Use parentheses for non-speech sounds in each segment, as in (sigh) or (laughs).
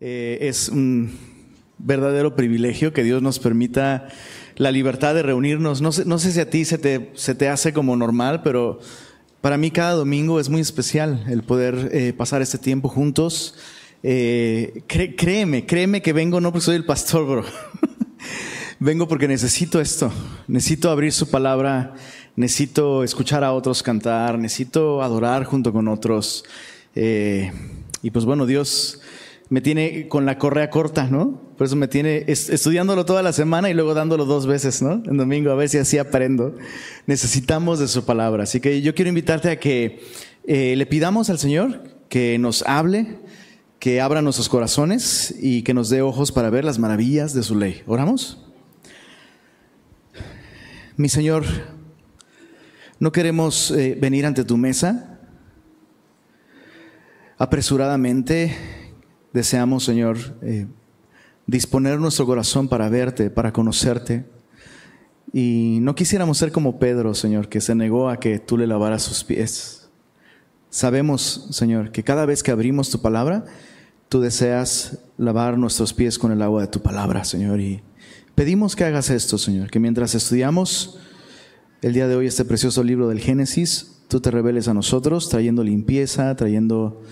Eh, es un verdadero privilegio que Dios nos permita la libertad de reunirnos. No sé, no sé si a ti se te, se te, hace como normal, pero para mí cada domingo es muy especial el poder eh, pasar este tiempo juntos. Eh, créeme, créeme que vengo no porque soy el pastor, bro. (laughs) vengo porque necesito esto. Necesito abrir su palabra, necesito escuchar a otros cantar, necesito adorar junto con otros. Y pues bueno, Dios me tiene con la correa corta, ¿no? Por eso me tiene estudiándolo toda la semana y luego dándolo dos veces, ¿no? En domingo, a ver si así aprendo. Necesitamos de su palabra. Así que yo quiero invitarte a que eh, le pidamos al Señor que nos hable, que abra nuestros corazones y que nos dé ojos para ver las maravillas de su ley. ¿Oramos? Mi Señor, no queremos eh, venir ante tu mesa apresuradamente deseamos, Señor, eh, disponer nuestro corazón para verte, para conocerte. Y no quisiéramos ser como Pedro, Señor, que se negó a que tú le lavaras sus pies. Sabemos, Señor, que cada vez que abrimos tu palabra, tú deseas lavar nuestros pies con el agua de tu palabra, Señor. Y pedimos que hagas esto, Señor, que mientras estudiamos el día de hoy este precioso libro del Génesis, tú te reveles a nosotros, trayendo limpieza, trayendo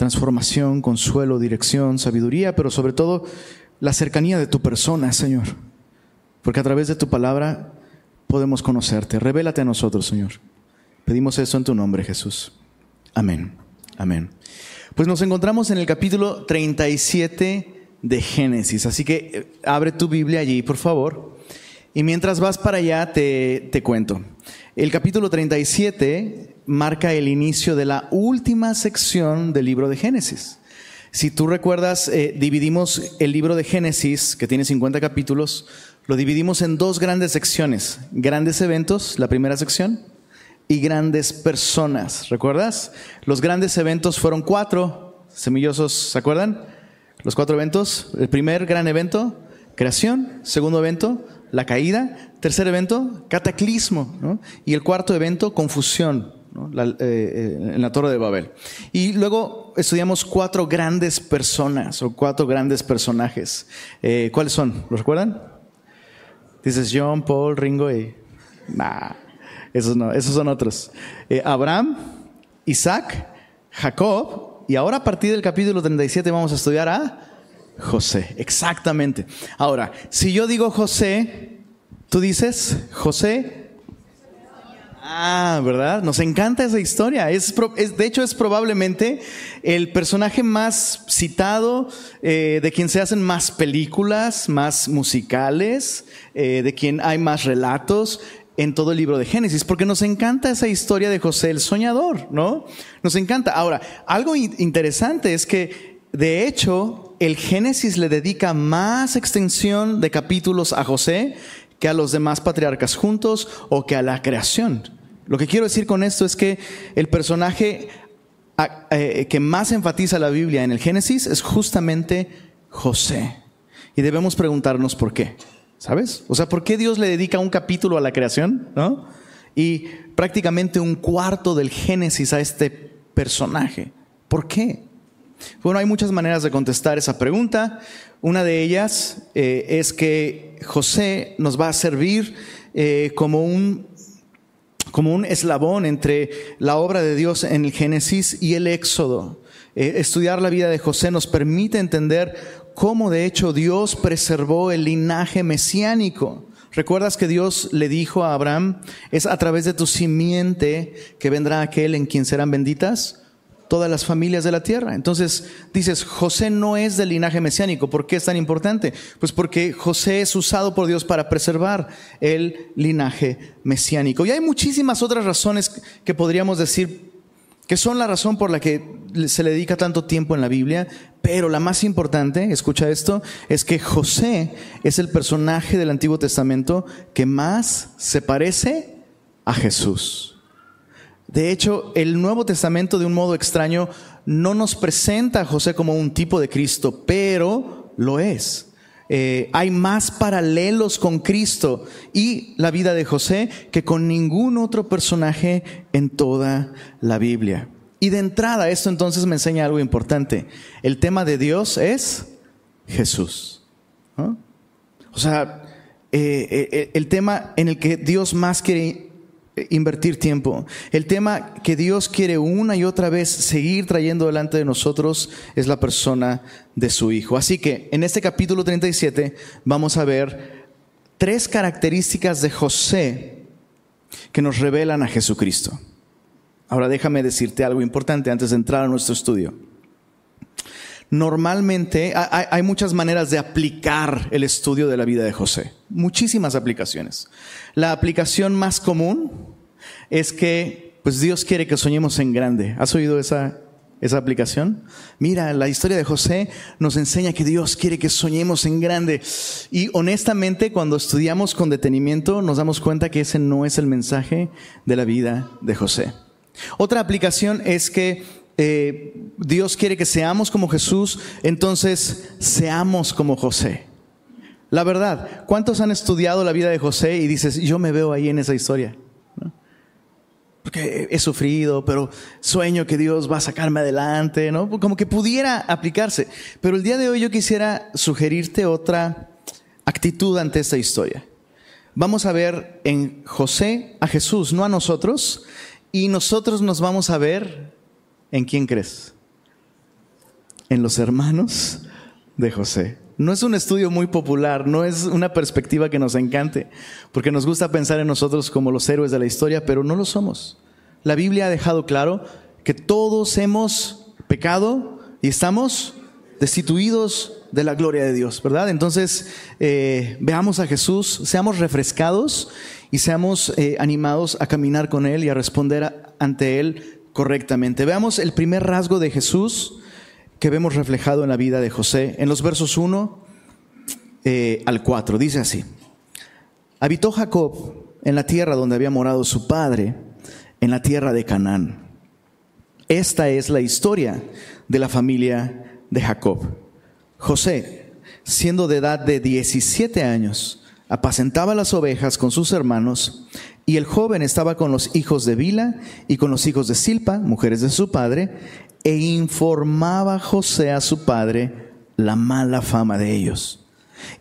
transformación, consuelo, dirección, sabiduría, pero sobre todo la cercanía de tu persona, Señor. Porque a través de tu palabra podemos conocerte. Revélate a nosotros, Señor. Pedimos eso en tu nombre, Jesús. Amén. Amén. Pues nos encontramos en el capítulo 37 de Génesis. Así que eh, abre tu Biblia allí, por favor. Y mientras vas para allá, te, te cuento. El capítulo 37 marca el inicio de la última sección del libro de Génesis. Si tú recuerdas, eh, dividimos el libro de Génesis, que tiene 50 capítulos, lo dividimos en dos grandes secciones. Grandes eventos, la primera sección, y grandes personas. ¿Recuerdas? Los grandes eventos fueron cuatro, semillosos, ¿se acuerdan? Los cuatro eventos. El primer gran evento, creación. Segundo evento, la caída. Tercer evento, cataclismo. Y el cuarto evento, confusión. Eh, eh, en la Torre de Babel. Y luego estudiamos cuatro grandes personas o cuatro grandes personajes. Eh, ¿Cuáles son? ¿Los recuerdan? Dices John, Paul, Ringo y... Nah, esos no, esos son otros. Abraham, Isaac, Jacob, y ahora a partir del capítulo 37 vamos a estudiar a José. Exactamente. Ahora, si yo digo José, tú dices José Ah, ¿verdad? Nos encanta esa historia. Es, de hecho, es probablemente el personaje más citado, eh, de quien se hacen más películas, más musicales, eh, de quien hay más relatos en todo el libro de Génesis, porque nos encanta esa historia de José el soñador, ¿no? Nos encanta. Ahora, algo interesante es que, de hecho, el Génesis le dedica más extensión de capítulos a José que a los demás patriarcas juntos o que a la creación. Lo que quiero decir con esto es que el personaje eh, que más enfatiza la Biblia en el Génesis es justamente José. Y debemos preguntarnos por qué, ¿sabes? O sea, ¿por qué Dios le dedica un capítulo a la creación? ¿no? Y prácticamente un cuarto del Génesis a este personaje. ¿Por qué? Bueno, hay muchas maneras de contestar esa pregunta. Una de ellas eh, es que José nos va a servir eh, como un como un eslabón entre la obra de Dios en el Génesis y el Éxodo. Eh, estudiar la vida de José nos permite entender cómo de hecho Dios preservó el linaje mesiánico. ¿Recuerdas que Dios le dijo a Abraham, es a través de tu simiente que vendrá aquel en quien serán benditas? Todas las familias de la tierra. Entonces dices, José no es del linaje mesiánico. ¿Por qué es tan importante? Pues porque José es usado por Dios para preservar el linaje mesiánico. Y hay muchísimas otras razones que podríamos decir que son la razón por la que se le dedica tanto tiempo en la Biblia, pero la más importante, escucha esto, es que José es el personaje del Antiguo Testamento que más se parece a Jesús. De hecho, el Nuevo Testamento de un modo extraño no nos presenta a José como un tipo de Cristo, pero lo es. Eh, hay más paralelos con Cristo y la vida de José que con ningún otro personaje en toda la Biblia. Y de entrada, esto entonces me enseña algo importante. El tema de Dios es Jesús. O sea, eh, eh, el tema en el que Dios más quiere invertir tiempo, el tema que Dios quiere una y otra vez seguir trayendo delante de nosotros es la persona de su Hijo. Así que en este capítulo 37 vamos a ver tres características de José que nos revelan a Jesucristo. Ahora déjame decirte algo importante antes de entrar a nuestro estudio. Normalmente hay, muchas maneras de aplicar el estudio de la vida de José, muchísimas aplicaciones. La aplicación más común es que pues Dios quiere que soñemos en grande. ¿Has oído esa, esa aplicación? Mira, la historia de José nos enseña que Dios quiere que soñemos en grande. Y honestamente, cuando estudiamos con detenimiento, nos damos cuenta que ese no es el mensaje de la vida de José. Otra aplicación es que eh, Dios quiere que seamos como Jesús, entonces seamos como José. La verdad, ¿cuántos han estudiado la vida de José y dices, yo me veo ahí en esa historia? Porque he sufrido, pero sueño que Dios va a sacarme adelante, ¿no? Como que pudiera aplicarse. Pero el día de hoy yo quisiera sugerirte otra actitud ante esta historia. Vamos a ver en José a Jesús, no a nosotros, y nosotros nos vamos a ver en quién crees. En los hermanos de José. No es un estudio muy popular, no es una perspectiva que nos encante, porque nos gusta pensar en nosotros como los héroes de la historia, pero no lo somos. La Biblia ha dejado claro que todos hemos pecado y estamos destituidos de la gloria de Dios, ¿verdad? Entonces, eh, veamos a Jesús, seamos refrescados y seamos eh, animados a caminar con Él y a responder ante Él correctamente. Veamos el primer rasgo de Jesús que vemos reflejado en la vida de José en los versos 1 eh, al 4. Dice así, habitó Jacob en la tierra donde había morado su padre, en la tierra de Canaán. Esta es la historia de la familia de Jacob. José, siendo de edad de 17 años, apacentaba las ovejas con sus hermanos, y el joven estaba con los hijos de Bila y con los hijos de Silpa, mujeres de su padre, e informaba José a su padre la mala fama de ellos.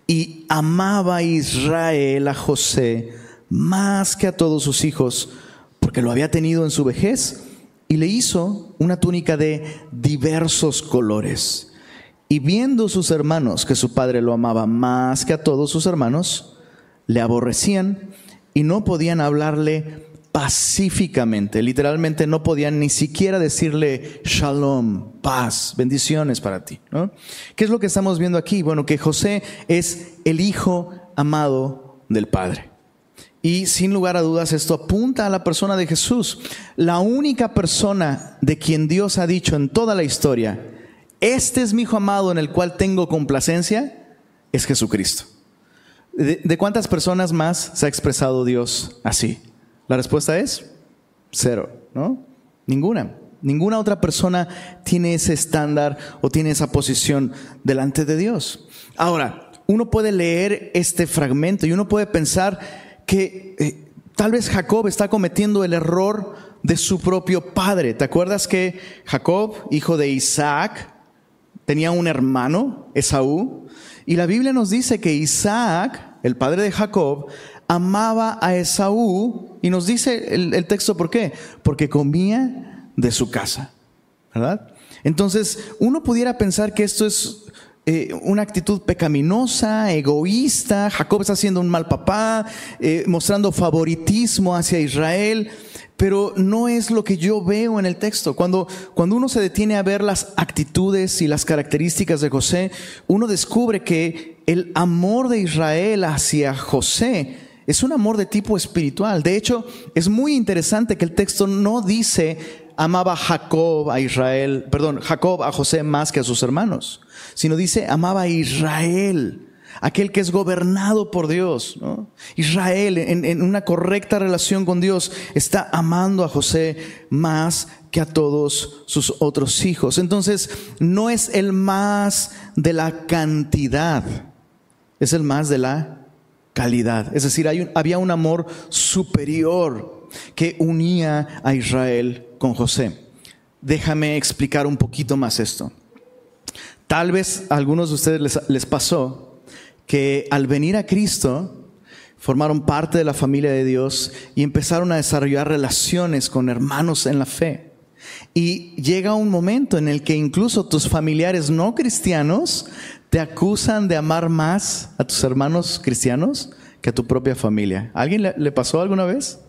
Y amaba Israel a José más que a todos sus hijos, porque lo había tenido en su vejez, y le hizo una túnica de diversos colores. Y viendo sus hermanos que su padre lo amaba más que a todos sus hermanos, le aborrecían y no podían hablarle pacíficamente. Literalmente no podían ni siquiera decirle shalom, paz, bendiciones para ti. ¿Qué es lo que estamos viendo aquí? Bueno, que José es el hijo amado del Padre. Y sin lugar a dudas esto apunta a la persona de Jesús. La única persona de quien Dios ha dicho en toda la historia, este es mi hijo amado en el cual tengo complacencia, es Jesucristo. ¿De, cuántas personas más se ha expresado Dios así? La respuesta es cero, ¿no? Ninguna. Ninguna otra persona tiene ese estándar o tiene esa posición delante de Dios. Ahora, uno puede leer este fragmento y uno puede pensar que eh, tal vez Jacob está cometiendo el error de su propio padre. ¿Te acuerdas que Jacob, hijo de Isaac, tenía un hermano, Esaú? Y la Biblia nos dice que Isaac, el padre de Jacob, amaba a Esaú y nos dice el, texto por qué, porque comía de su casa, ¿verdad? Entonces, uno pudiera pensar que esto es eh, una actitud pecaminosa, egoísta, Jacob está siendo un mal papá, eh, mostrando favoritismo hacia Israel pero no es lo que yo veo en el texto. Cuando, cuando uno se detiene a ver las actitudes y las características de José, uno descubre que el amor de Israel hacia José es un amor de tipo espiritual. De hecho, es muy interesante que el texto no dice amaba Jacob a Israel, perdón, Jacob a José más que a sus hermanos, sino dice amaba a Israel aquel que es gobernado por Dios. Israel, en, una correcta relación con Dios, está amando a José más que a todos sus otros hijos. Entonces, no es el más de la cantidad, es el más de la calidad. Es decir, había un amor superior que unía a Israel con José. déjame explicar un poquito más esto. Tal vez a algunos de ustedes les, les pasó que al venir a Cristo, formaron parte de la familia de Dios y empezaron a desarrollar relaciones con hermanos en la fe. Y llega un momento en el que incluso tus familiares no cristianos te acusan de amar más a tus hermanos cristianos que a tu propia familia. ¿Alguien le, pasó alguna vez?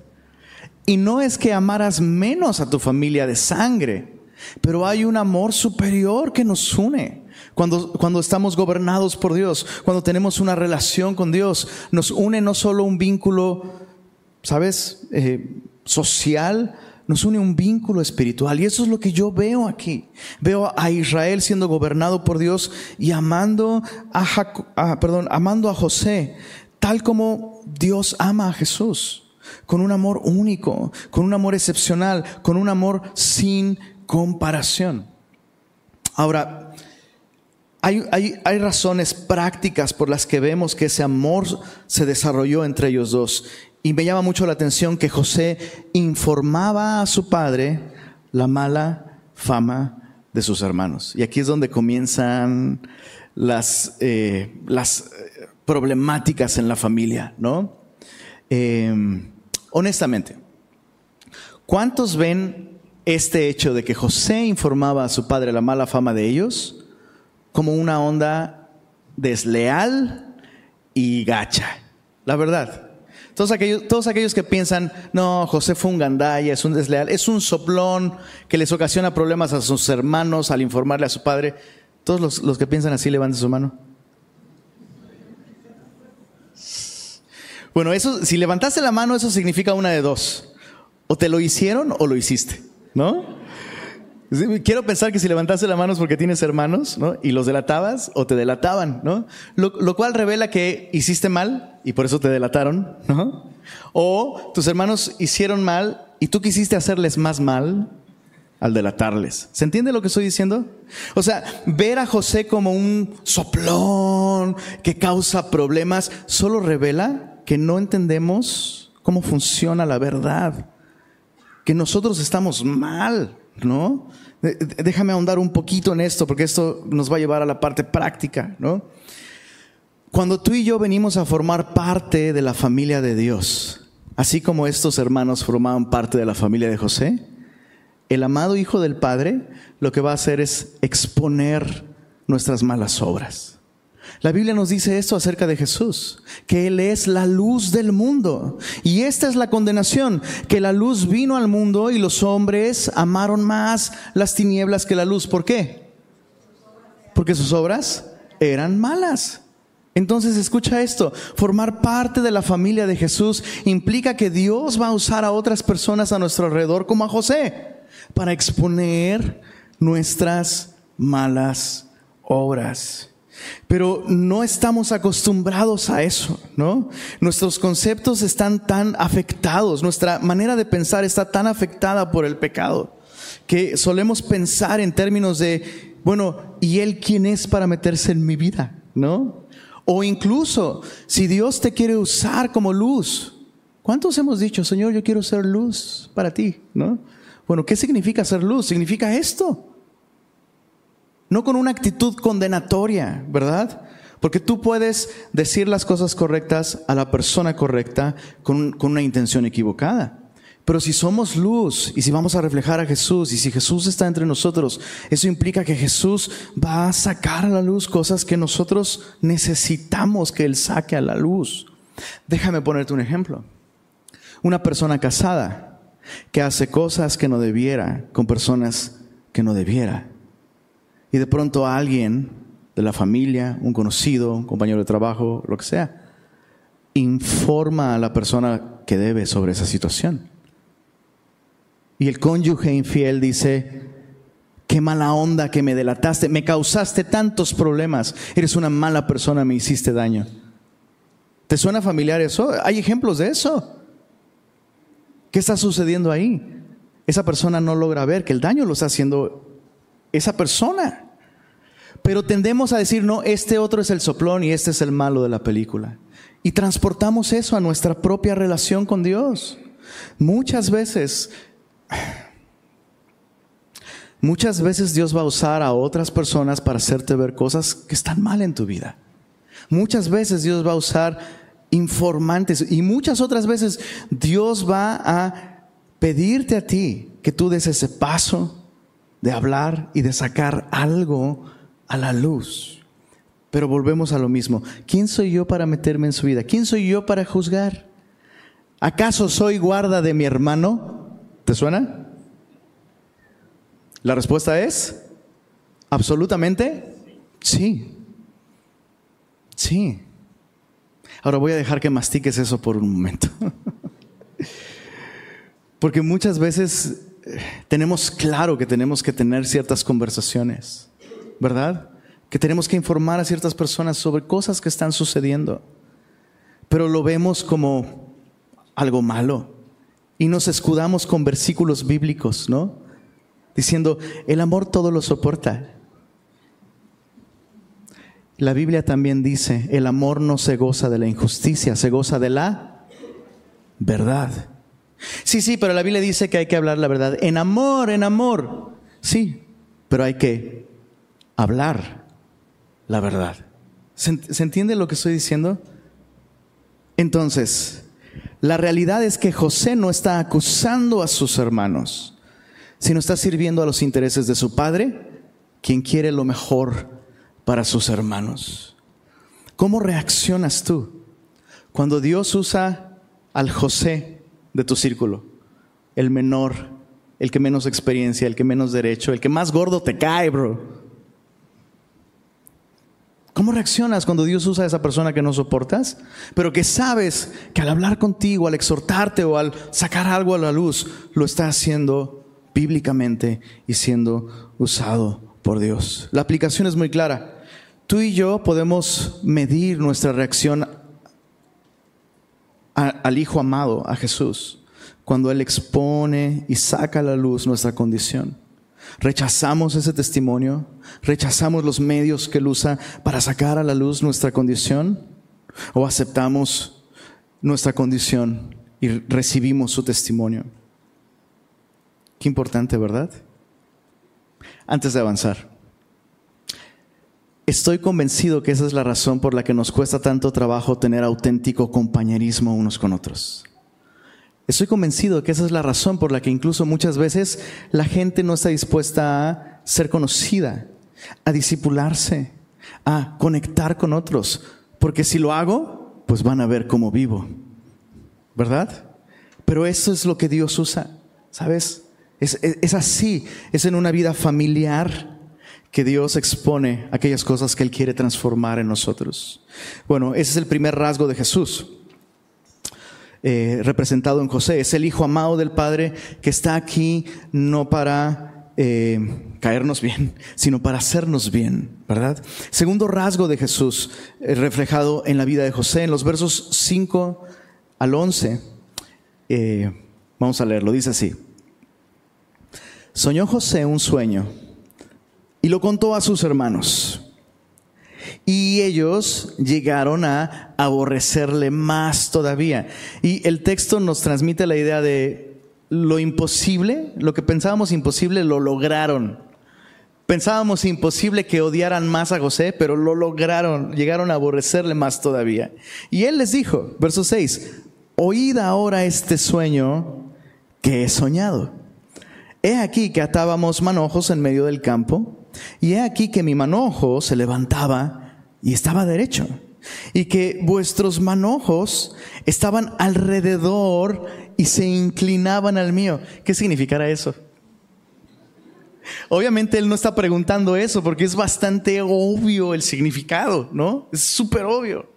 Y no es que amaras menos a tu familia de sangre, pero hay un amor superior que nos une. Cuando, cuando, estamos gobernados por Dios, cuando tenemos una relación con Dios, nos une no solo un vínculo, ¿sabes?, eh, social, nos une un vínculo espiritual. Y eso es lo que yo veo aquí. Veo a Israel siendo gobernado por Dios y amando a, perdón, amando a José, tal como Dios ama a Jesús, con un amor único, con un amor excepcional, con un amor sin comparación. Ahora, hay, hay, hay, razones prácticas por las que vemos que ese amor se desarrolló entre ellos dos. Y me llama mucho la atención que José informaba a su padre la mala fama de sus hermanos. Y aquí es donde comienzan las, eh, las eh, problemáticas en la familia, ¿no? Em, honestamente, ¿cuántos ven este hecho de que José informaba a su padre la mala fama de ellos como una onda desleal y gacha? La verdad. Todos aquellos, todos aquellos que piensan, no, José fue un gandaya, es un desleal, es un soplón que les ocasiona problemas a sus hermanos al informarle a su padre. Todos los, los que piensan así, levanten su mano. Bueno, eso, si levantaste la mano, eso significa una de dos. O te lo hicieron o lo hiciste, ¿no? Quiero pensar que si levantaste la mano es porque tienes hermanos, ¿no? Y los delatabas o te delataban, ¿no? Lo, cual revela que hiciste mal y por eso te delataron, ¿no? O tus hermanos hicieron mal y tú quisiste hacerles más mal al delatarles. ¿Se entiende lo que estoy diciendo? O sea, ver a José como un soplón que causa problemas solo revela que no entendemos cómo funciona la verdad, que nosotros estamos mal. ¿No? Déjame ahondar un poquito en esto, porque esto nos va a llevar a la parte práctica, ¿no? Cuando tú y yo venimos a formar parte de la familia de Dios, así como estos hermanos formaban parte de la familia de José, el amado Hijo del Padre lo que va a hacer es exponer nuestras malas obras. La Biblia nos dice esto acerca de Jesús, que Él es la luz del mundo. Y esta es la condenación, que la luz vino al mundo y los hombres amaron más las tinieblas que la luz. ¿Por qué? Porque sus obras eran malas. Entonces escucha esto, formar parte de la familia de Jesús implica que Dios va a usar a otras personas a nuestro alrededor, como a José, para exponer nuestras malas obras. Pero no estamos acostumbrados a eso, ¿no? Nuestros conceptos están tan afectados, nuestra manera de pensar está tan afectada por el pecado, que solemos pensar en términos de, bueno, ¿y él quién es para meterse en mi vida? ¿No? O incluso, si Dios te quiere usar como luz, ¿cuántos hemos dicho, Señor, yo quiero ser luz para ti? ¿No? Bueno, ¿qué significa ser luz? Significa esto no con una actitud condenatoria, ¿verdad? Porque tú puedes decir las cosas correctas a la persona correcta con, una intención equivocada. Pero si somos luz y si vamos a reflejar a Jesús y si Jesús está entre nosotros, eso implica que Jesús va a sacar a la luz cosas que nosotros necesitamos que Él saque a la luz. Déjame ponerte un ejemplo. Una persona casada que hace cosas que no debiera con personas que no debiera y de pronto alguien de la familia, un conocido, un compañero de trabajo, lo que sea, informa a la persona que debe sobre esa situación. Y el cónyuge infiel dice, qué mala onda que me delataste, me causaste tantos problemas, eres una mala persona, me hiciste daño. ¿Te suena familiar eso? Hay ejemplos de eso. ¿Qué está sucediendo ahí? Esa persona no logra ver que el daño lo está haciendo esa persona. Pero tendemos a decir, no, este otro es el soplón y este es el malo de la película. Y transportamos eso a nuestra propia relación con Dios. Muchas veces, Muchas veces Dios va a usar a otras personas para hacerte ver cosas que están mal en tu vida. Muchas veces Dios va a usar informantes y muchas otras veces Dios va a pedirte a ti que tú des ese paso de hablar y de sacar algo a la luz. Pero volvemos a lo mismo. ¿Quién soy yo para meterme en su vida? ¿Quién soy yo para juzgar? ¿Acaso soy guarda de mi hermano? ¿Te suena? La respuesta es absolutamente sí. Sí. Ahora voy a dejar que mastiques eso por un momento. (laughs) Porque muchas veces tenemos claro que tenemos que tener ciertas conversaciones, ¿verdad? Que tenemos que informar a ciertas personas sobre cosas que están sucediendo. Pero lo vemos como algo malo y nos escudamos con versículos bíblicos, ¿no? Diciendo, el amor todo lo soporta. La Biblia también dice, el amor no se goza de la injusticia, se goza de la verdad. Sí, sí, pero la Biblia dice que hay que hablar la verdad. En amor, en amor. Sí, pero hay que hablar la verdad. ¿Se, ¿se entiende lo que estoy diciendo? Entonces, la realidad es que José no está acusando a sus hermanos, sino está sirviendo a los intereses de su padre, quien quiere lo mejor para sus hermanos. ¿Cómo reaccionas tú cuando Dios usa al José de tu círculo, el menor, el que menos experiencia, el que menos derecho, el que más gordo te cae, bro? ¿Cómo reaccionas cuando Dios usa a esa persona que no soportas? Pero que sabes que al hablar contigo, al exhortarte o al sacar algo a la luz, lo está haciendo bíblicamente y siendo usado por Dios. La aplicación es muy clara. Tú y yo podemos medir nuestra reacción al Hijo amado, a Jesús, cuando Él expone y saca a la luz nuestra condición. Rechazamos ese testimonio, rechazamos los medios que Él usa para sacar a la luz nuestra condición o aceptamos nuestra condición y recibimos su testimonio. Qué importante, ¿verdad? Antes de avanzar, Estoy convencido que esa es la razón por la que nos cuesta tanto trabajo tener auténtico compañerismo unos con otros. Estoy convencido que esa es la razón por la que incluso muchas veces la gente no está dispuesta a ser conocida, a disipularse, a conectar con otros, porque si lo hago, pues van a ver cómo vivo, ¿verdad? Pero eso es lo que Dios usa, ¿sabes? Es, es así, es en una vida familiar que Dios expone aquellas cosas que Él quiere transformar en nosotros. Bueno, ese es el primer rasgo de Jesús, eh, representado en José. Es el Hijo amado del Padre que está aquí no para eh, caernos bien, sino para hacernos bien, ¿verdad? Segundo rasgo de Jesús, eh, reflejado en la vida de José, en los versos 5 al 11. vamos a leerlo, dice así. Soñó José un sueño y lo contó a sus hermanos. Y ellos llegaron a aborrecerle más todavía. Y el texto nos transmite la idea de lo imposible, lo que pensábamos imposible, lo lograron. Pensábamos imposible que odiaran más a José, pero lo lograron, llegaron a aborrecerle más todavía. Y él les dijo, verso 6, oíd ahora este sueño que he soñado. He aquí que atábamos manojos en medio del campo y he aquí que mi manojo se levantaba y estaba derecho. Y que vuestros manojos estaban alrededor y se inclinaban al mío. ¿Qué significará eso? Obviamente él no está preguntando eso porque es bastante obvio el significado, ¿no? Es súper obvio.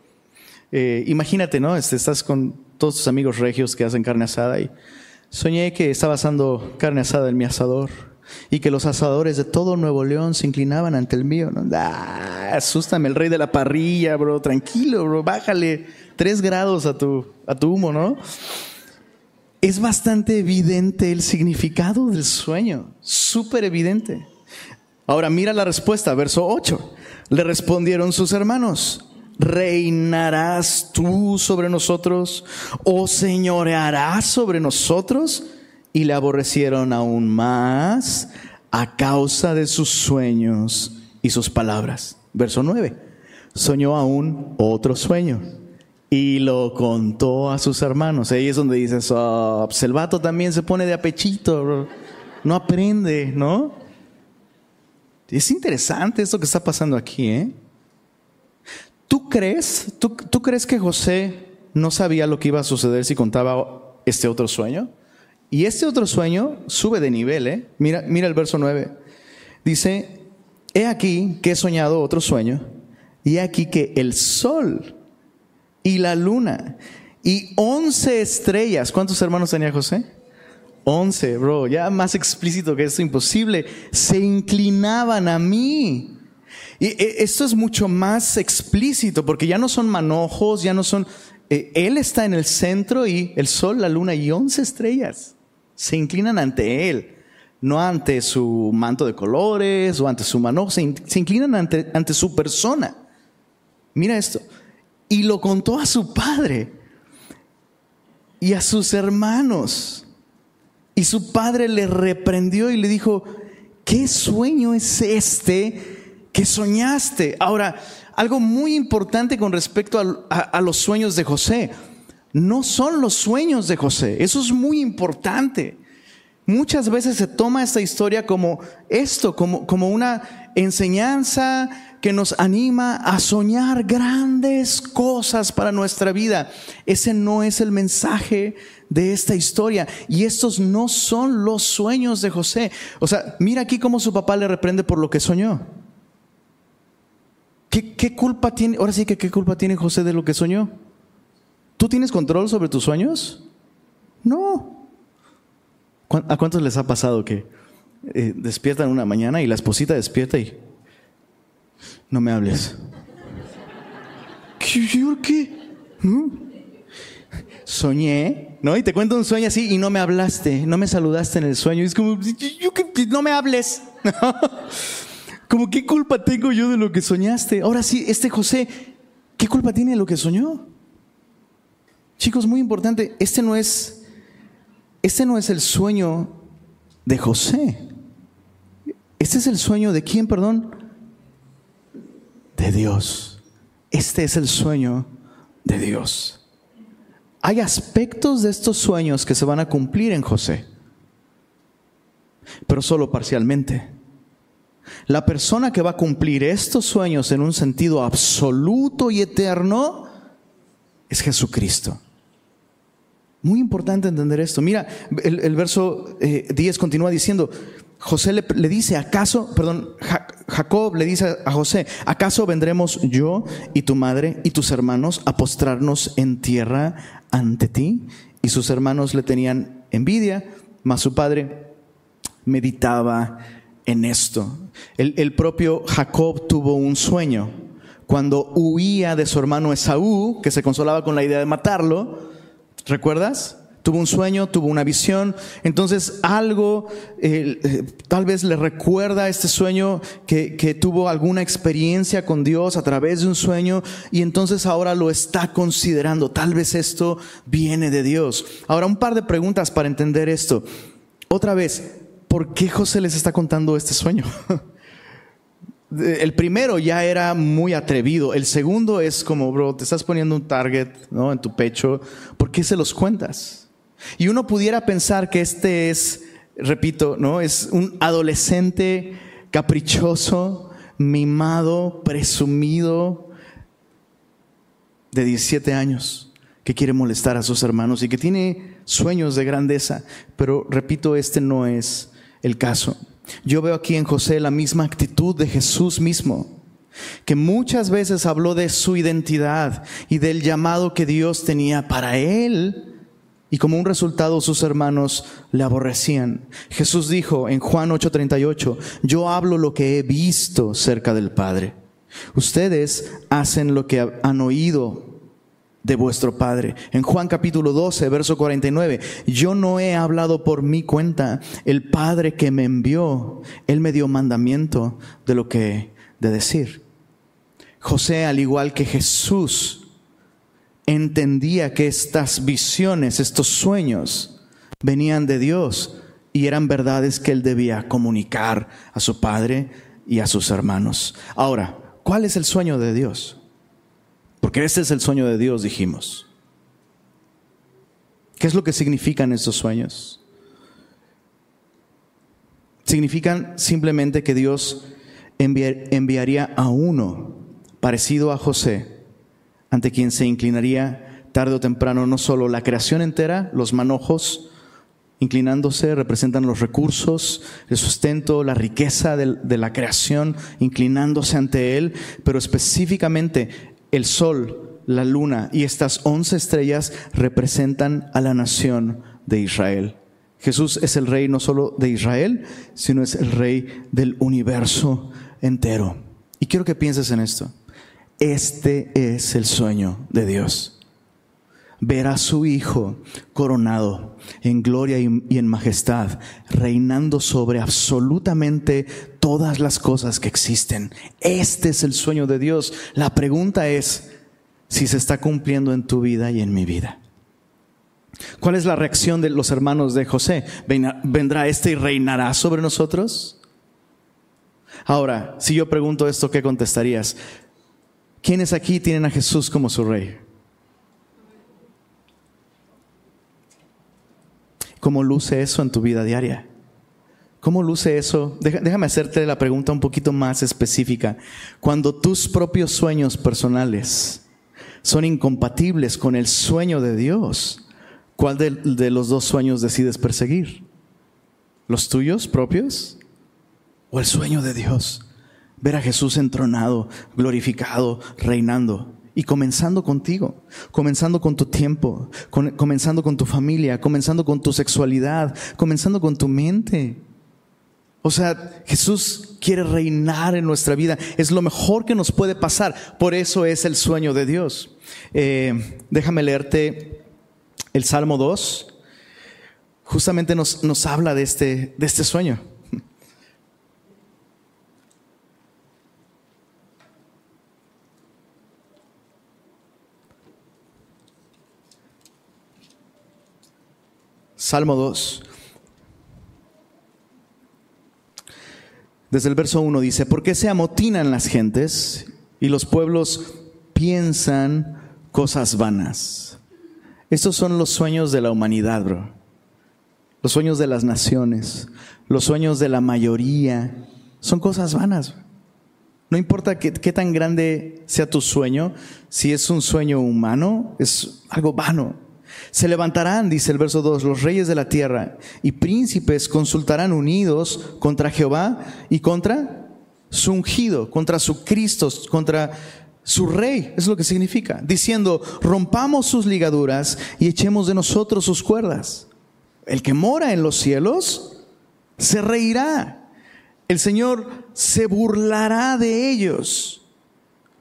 Eh, imagínate, ¿no? Este, estás con todos tus amigos regios que hacen carne asada y soñé que estaba asando carne asada en mi asador y que los asadores de todo Nuevo León se inclinaban ante el mío. ¿no? Ah, asústame, el rey de la parrilla, bro, tranquilo, bro, bájale tres grados a tu, a tu humo, ¿no? Es bastante evidente el significado del sueño, súper evidente. Ahora mira la respuesta, verso 8. Le respondieron sus hermanos, ¿reinarás tú sobre nosotros o señorearás sobre nosotros? Y le aborrecieron aún más a causa de sus sueños y sus palabras. Verso 9. Soñó aún otro sueño y lo contó a sus hermanos. Ahí es donde dices, oh, pues el vato también se pone de apechito, no aprende, ¿no? Es interesante esto que está pasando aquí, ¿eh? ¿Tú crees, tú, tú crees que José no sabía lo que iba a suceder si contaba este otro sueño? Y este otro sueño sube de nivel, ¿eh? Mira, mira el verso 9. Dice, he aquí que he soñado otro sueño, y he aquí que el sol y la luna y once estrellas, ¿cuántos hermanos tenía José? Once, bro, ya más explícito que esto, imposible, se inclinaban a mí. Y eh, esto es mucho más explícito porque ya no son manojos, ya no son... Eh, él está en el centro y el sol, la luna y once estrellas se inclinan ante él, no ante su manto de colores o ante su manojo, se, inclinan ante, ante su persona. Mira esto. Y lo contó a su padre y a sus hermanos. Y su padre le reprendió y le dijo, ¿qué sueño es este que soñaste? Ahora, algo muy importante con respecto a, los sueños de José. No son los sueños de José. Eso es muy importante. Muchas veces se toma esta historia como esto, como, como una enseñanza que nos anima a soñar grandes cosas para nuestra vida. Ese no es el mensaje de esta historia. Y estos no son los sueños de José. O sea, mira aquí cómo su papá le reprende por lo que soñó. ¿Qué, culpa tiene? Ahora sí que qué culpa tiene José de lo que soñó. ¿Tú tienes control sobre tus sueños? No. ¿A cuántos les ha pasado que eh, despiertan una mañana y la esposita despierta y no me hables. ¿Qué? qué? Soñé, ¿no? Y te cuento un sueño así y no me hablaste, no me saludaste en el sueño. Y es como, yo, no me hables. (laughs) como, ¿qué culpa tengo yo de lo que soñaste? Ahora sí, este José, ¿qué culpa tiene de lo que soñó? Chicos, muy importante, este no es, este no es el sueño de José. Este es el sueño de quién, perdón? de Dios. Este es el sueño de Dios. Hay aspectos de estos sueños que se van a cumplir en José, pero solo parcialmente. La persona que va a cumplir estos sueños en un sentido absoluto y eterno es Jesucristo. Muy importante entender esto. Mira, el, verso 10 eh, continúa diciendo, José le, dice, ¿acaso, perdón, Jacob le dice a José, ¿acaso vendremos yo y tu madre y tus hermanos a postrarnos en tierra ante ti? Y sus hermanos le tenían envidia, mas su padre meditaba en esto. El, el propio Jacob tuvo un sueño. Cuando huía de su hermano Esaú, que se consolaba con la idea de matarlo, ¿recuerdas? tuvo un sueño, tuvo una visión, entonces algo eh, tal vez le recuerda a este sueño que, que, tuvo alguna experiencia con Dios a través de un sueño y entonces ahora lo está considerando, tal vez esto viene de Dios. Ahora un par de preguntas para entender esto. Otra vez, ¿por qué José les está contando este sueño? (laughs) El primero ya era muy atrevido. El segundo es como, bro, te estás poniendo un target ¿no? en tu pecho. ¿Por qué se los cuentas? Y uno pudiera pensar que este es, repito, ¿no? Es un adolescente caprichoso, mimado, presumido, de 17 años, que quiere molestar a sus hermanos y que tiene sueños de grandeza. Pero repito, este no es el caso. Yo veo aquí en José la misma actitud de Jesús mismo, que muchas veces habló de su identidad y del llamado que Dios tenía para él y como un resultado sus hermanos le aborrecían. Jesús dijo en Juan 8:38, yo hablo lo que he visto cerca del Padre. Ustedes hacen lo que han oído de vuestro Padre. En Juan capítulo 12, verso 49, yo no he hablado por mi cuenta. El Padre que me envió, Él me dio mandamiento de lo que de decir. José, al igual que Jesús, entendía que estas visiones, estos sueños, venían de Dios y eran verdades que él debía comunicar a su padre y a sus hermanos. Ahora, ¿cuál es el sueño de Dios? Porque ese es el sueño de Dios, dijimos. ¿Qué es lo que significan estos sueños? Significan simplemente que Dios enviaría a uno parecido a José, ante quien se inclinaría tarde o temprano no solo la creación entera, los manojos, inclinándose, representan los recursos, el sustento, la riqueza de, la creación, inclinándose ante Él, pero específicamente el sol, la luna y estas once estrellas representan a la nación de Israel. Jesús es el rey no solo de Israel, sino es el rey del universo entero. Y quiero que pienses en esto. Este es el sueño de Dios ver a su Hijo coronado en gloria y en majestad, reinando sobre absolutamente todas las cosas que existen. Este es el sueño de Dios. La pregunta es si se está cumpliendo en tu vida y en mi vida. ¿Cuál es la reacción de los hermanos de José? ¿Vendrá este y reinará sobre nosotros? Ahora, si yo pregunto esto, ¿qué contestarías? ¿Quiénes aquí tienen a Jesús como su rey? ¿Cómo luce eso en tu vida diaria? ¿Cómo luce eso? Déjame hacerte la pregunta un poquito más específica. Cuando tus propios sueños personales son incompatibles con el sueño de Dios, ¿cuál de, los dos sueños decides perseguir? ¿Los tuyos propios o el sueño de Dios? Ver a Jesús entronado, glorificado, reinando. Y comenzando contigo, comenzando con tu tiempo, comenzando con tu familia, comenzando con tu sexualidad, comenzando con tu mente. O sea, Jesús quiere reinar en nuestra vida. Es lo mejor que nos puede pasar. Por eso es el sueño de Dios. Eh, déjame leerte el Salmo 2. Justamente nos, nos habla de este, de este sueño. Salmo 2. Desde el verso 1 dice, ¿por qué se amotinan las gentes y los pueblos piensan cosas vanas? Estos son los sueños de la humanidad, bro. Los sueños de las naciones, los sueños de la mayoría, son cosas vanas. No importa qué, qué tan grande sea tu sueño, si es un sueño humano, es algo vano. Se levantarán, dice el verso 2, los reyes de la tierra y príncipes consultarán unidos contra Jehová y contra su ungido, contra su Cristo, contra su rey, es lo que significa, diciendo, rompamos sus ligaduras y echemos de nosotros sus cuerdas. El que mora en los cielos se reirá. El Señor se burlará de ellos.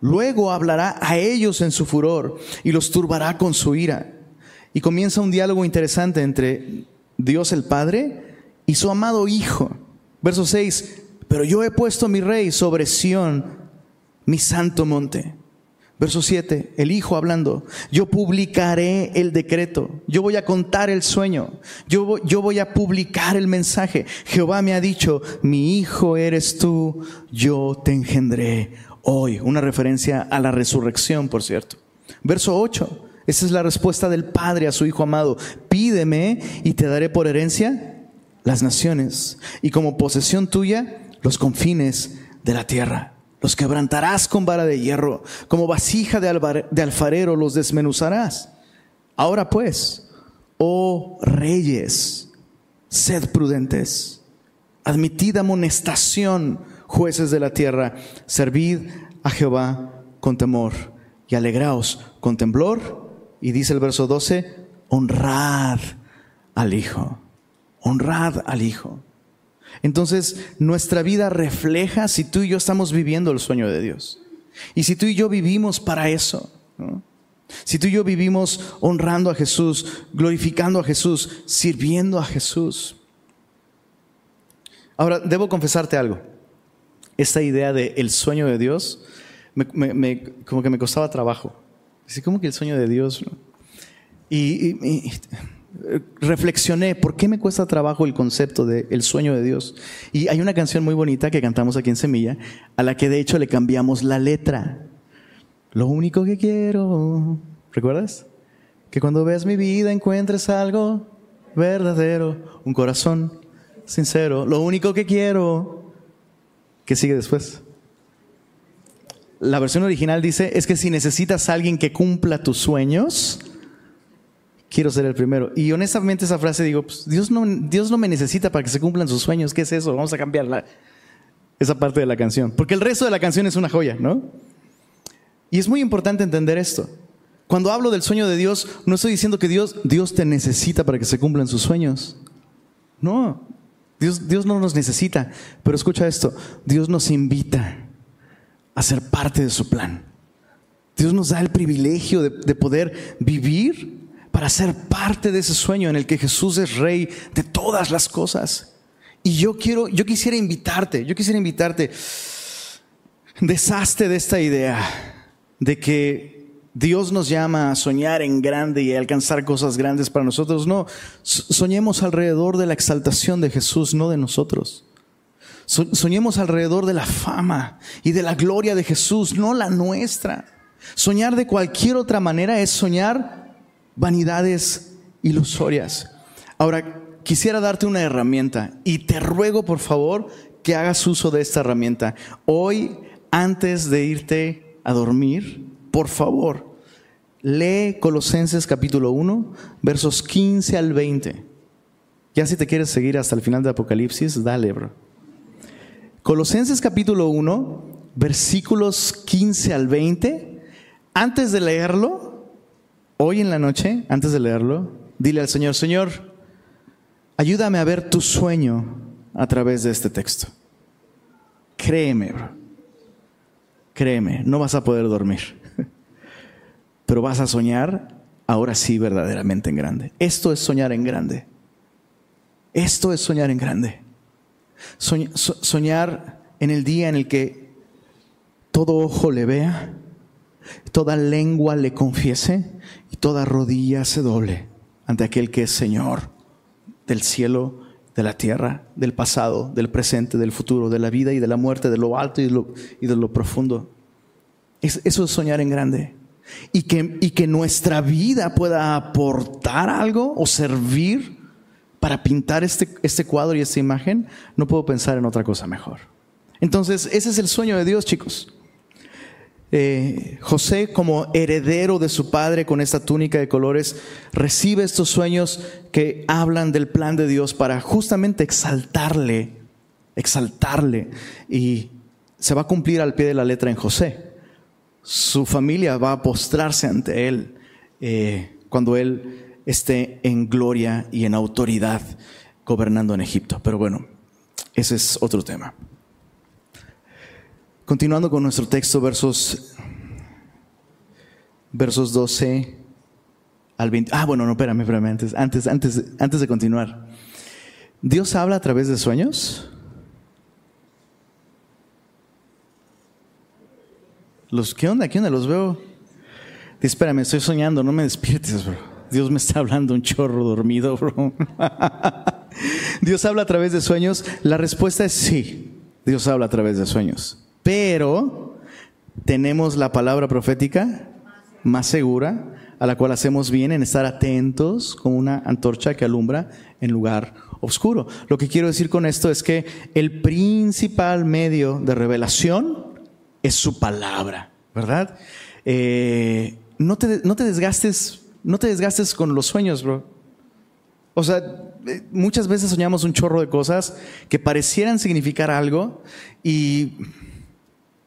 Luego hablará a ellos en su furor y los turbará con su ira. Y comienza un diálogo interesante entre Dios el Padre y su amado Hijo. Verso 6, pero yo he puesto mi rey sobre Sión, mi santo monte. Verso 7, el Hijo hablando, yo publicaré el decreto, yo voy a contar el sueño, yo yo voy a publicar el mensaje. Jehová me ha dicho, mi Hijo eres tú, yo te engendré hoy. Una referencia a la resurrección, por cierto. Verso 8, esa es la respuesta del Padre a su Hijo amado. Pídeme y te daré por herencia las naciones y como posesión tuya los confines de la tierra. Los quebrantarás con vara de hierro, como vasija de, alfarero los desmenuzarás. Ahora pues, oh reyes, sed prudentes, admitid amonestación, jueces de la tierra, servid a Jehová con temor y alegraos con temblor y dice el verso 12, honrad al Hijo, honrad al Hijo. Entonces, nuestra vida refleja si tú y yo estamos viviendo el sueño de Dios. Y si tú y yo vivimos para eso. Si tú y yo vivimos honrando a Jesús, glorificando a Jesús, sirviendo a Jesús. Ahora, debo confesarte algo. Esta idea de el sueño de Dios, como que me costaba trabajo. Así como que el sueño de Dios. Y, reflexioné, ¿por qué me cuesta trabajo el concepto del sueño de Dios? Y hay una canción muy bonita que cantamos aquí en Semilla, a la que de hecho le cambiamos la letra. Lo único que quiero, ¿recuerdas? Que cuando veas mi vida encuentres algo verdadero, un corazón sincero. Lo único que quiero, ¿qué sigue después? La versión original dice, es que si necesitas a alguien que cumpla tus sueños, quiero ser el primero. Y honestamente esa frase digo, pues, Dios, no, Dios no me necesita para que se cumplan sus sueños. ¿Qué es eso? Vamos a cambiar esa parte de la canción. Porque el resto de la canción es una joya, ¿no? Y es muy importante entender esto. Cuando hablo del sueño de Dios, no estoy diciendo que Dios, Dios te necesita para que se cumplan sus sueños. No, Dios, Dios no nos necesita. Pero escucha esto, Dios nos invita a ser parte de su plan. Dios nos da el privilegio de, de poder vivir para ser parte de ese sueño en el que Jesús es rey de todas las cosas. Y yo quiero, yo quisiera invitarte, yo quisiera invitarte, deshazte de esta idea de que Dios nos llama a soñar en grande y a alcanzar cosas grandes para nosotros. No, soñemos alrededor de la exaltación de Jesús, no de nosotros. Soñemos alrededor de la fama y de la gloria de Jesús, no la nuestra. Soñar de cualquier otra manera es soñar vanidades ilusorias. Ahora, quisiera darte una herramienta y te ruego por favor que hagas uso de esta herramienta. Hoy, antes de irte a dormir, por favor, lee Colosenses capítulo 1, versos 15 al 20. Ya si te quieres seguir hasta el final de Apocalipsis, dale, bro. Colosenses capítulo 1, versículos 15 al 20. Antes de leerlo, hoy en la noche, antes de leerlo, dile al Señor, Señor, ayúdame a ver tu sueño a través de este texto. Créeme. Créeme, no vas a poder dormir, (laughs) pero vas a soñar ahora sí verdaderamente en grande. Esto es soñar en grande. Esto es soñar en grande. Soñar en el día en el que todo ojo le vea, toda lengua le confiese y toda rodilla se doble ante aquel que es Señor del cielo, de la tierra, del pasado, del presente, del futuro, de la vida y de la muerte, de lo alto y de lo, profundo. eso es soñar en grande. Y que, y que nuestra vida pueda aportar algo o servir para pintar este, este cuadro y esta imagen, no puedo pensar en otra cosa mejor. Entonces, ese es el sueño de Dios, chicos. Eh, José, como heredero de su padre con esta túnica de colores, recibe estos sueños que hablan del plan de Dios para justamente exaltarle, exaltarle. Y se va a cumplir al pie de la letra en José. Su familia va a postrarse ante él eh, cuando él esté en gloria y en autoridad gobernando en Egipto. Pero bueno, ese es otro tema. Continuando con nuestro texto, versos, versos 12 al 20. Ah, bueno, no, espérame, espérame, antes, antes, antes, antes de continuar. ¿Dios habla a través de sueños? Los, ¿Qué onda? ¿Qué onda? Los veo. Espérame, estoy soñando, no me despiertes, bro. Dios me está hablando un chorro dormido, bro. ¿Dios habla a través de sueños? La respuesta es sí. Dios habla a través de sueños. Pero tenemos la palabra profética más segura, a la cual hacemos bien en estar atentos como una antorcha que alumbra en lugar oscuro. Lo que quiero decir con esto es que el principal medio de revelación es su palabra, ¿verdad? Eh, no, te, no te desgastes, no te desgastes con los sueños, bro. O sea, eh, muchas veces soñamos un chorro de cosas que parecieran significar algo y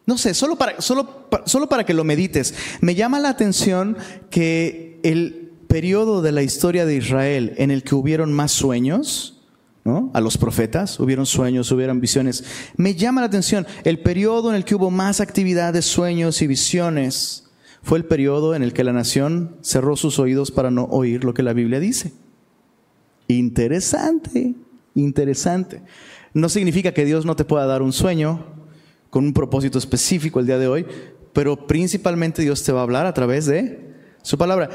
no sé, solo para, solo, solo para que lo medites. Me llama la atención que el periodo de la historia de Israel en el que hubieron más sueños, ¿no? A los profetas, hubieron sueños, hubieron visiones. Me llama la atención, el periodo en el que hubo más actividades, sueños y visiones fue el periodo en el que la nación cerró sus oídos para no oír lo que la Biblia dice. Interesante, interesante. No significa que Dios no te pueda dar un sueño, con un propósito específico el día de hoy, pero principalmente Dios te va a hablar a través de su palabra.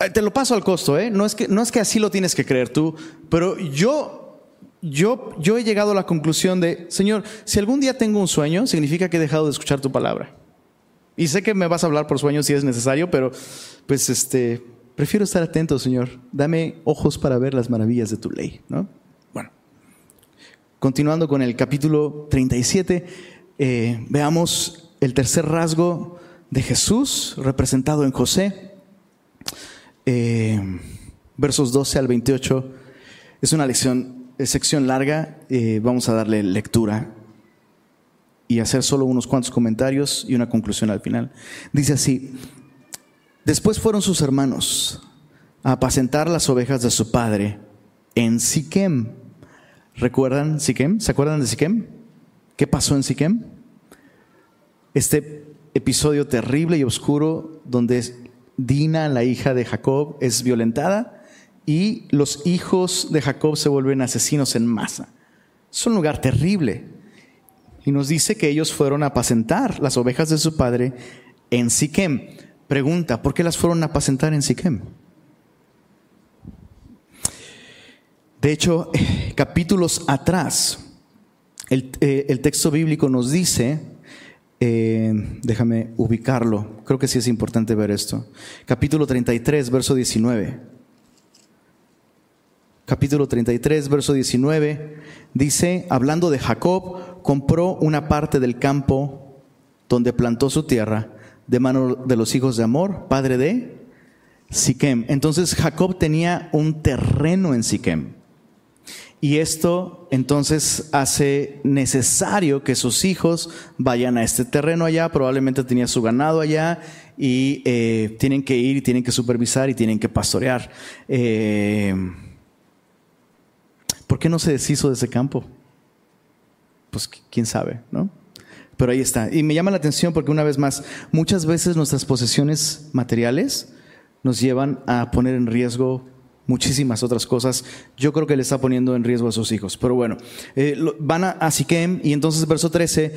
eh, te lo paso al costo, ¿eh? No es que, no es que así lo tienes que creer tú, pero yo, yo, yo he llegado a la conclusión de, Señor, si algún día tengo un sueño, significa que he dejado de escuchar tu palabra. Y sé que me vas a hablar por sueños si es necesario, pero pues este, prefiero estar atento, Señor. Dame ojos para ver las maravillas de tu ley, ¿no? Bueno, continuando con el capítulo 37, eh, veamos el tercer rasgo de Jesús representado en José. Eh, versos 12 al 28. Es una lección, sección larga, eh, vamos a darle lectura y hacer solo unos cuantos comentarios y una conclusión al final. Dice así, después fueron sus hermanos a apacentar las ovejas de su padre en Siquem. ¿Recuerdan Siquem? ¿Se acuerdan de Siquem? ¿Qué pasó en Siquem? Este episodio terrible y oscuro donde Dina, la hija de Jacob, es violentada y los hijos de Jacob se vuelven asesinos en masa. Es un lugar terrible. Y nos dice que ellos fueron a apacentar las ovejas de su padre en Siquem. Pregunta, ¿por qué las fueron a apacentar en Siquem? De hecho, (laughs) capítulos atrás, el, eh, texto bíblico nos dice, eh, déjame ubicarlo, creo que sí es importante ver esto. Capítulo 33, verso 19 capítulo 33, verso 19, dice, hablando de Jacob, compró una parte del campo donde plantó su tierra de mano de los hijos de Amor, padre de Siquem. Entonces Jacob tenía un terreno en Siquem. Y esto entonces hace necesario que sus hijos vayan a este terreno allá, probablemente tenía su ganado allá y eh, tienen que ir y tienen que supervisar y tienen que pastorear. Eh, ¿Por qué no se deshizo de ese campo? Pues quién sabe, ¿no? Pero ahí está. Y me llama la atención porque una vez más, muchas veces nuestras posesiones materiales nos llevan a poner en riesgo muchísimas otras cosas. Yo creo que le está poniendo en riesgo a sus hijos. Pero bueno, eh, van a, a Siquem y entonces verso 13,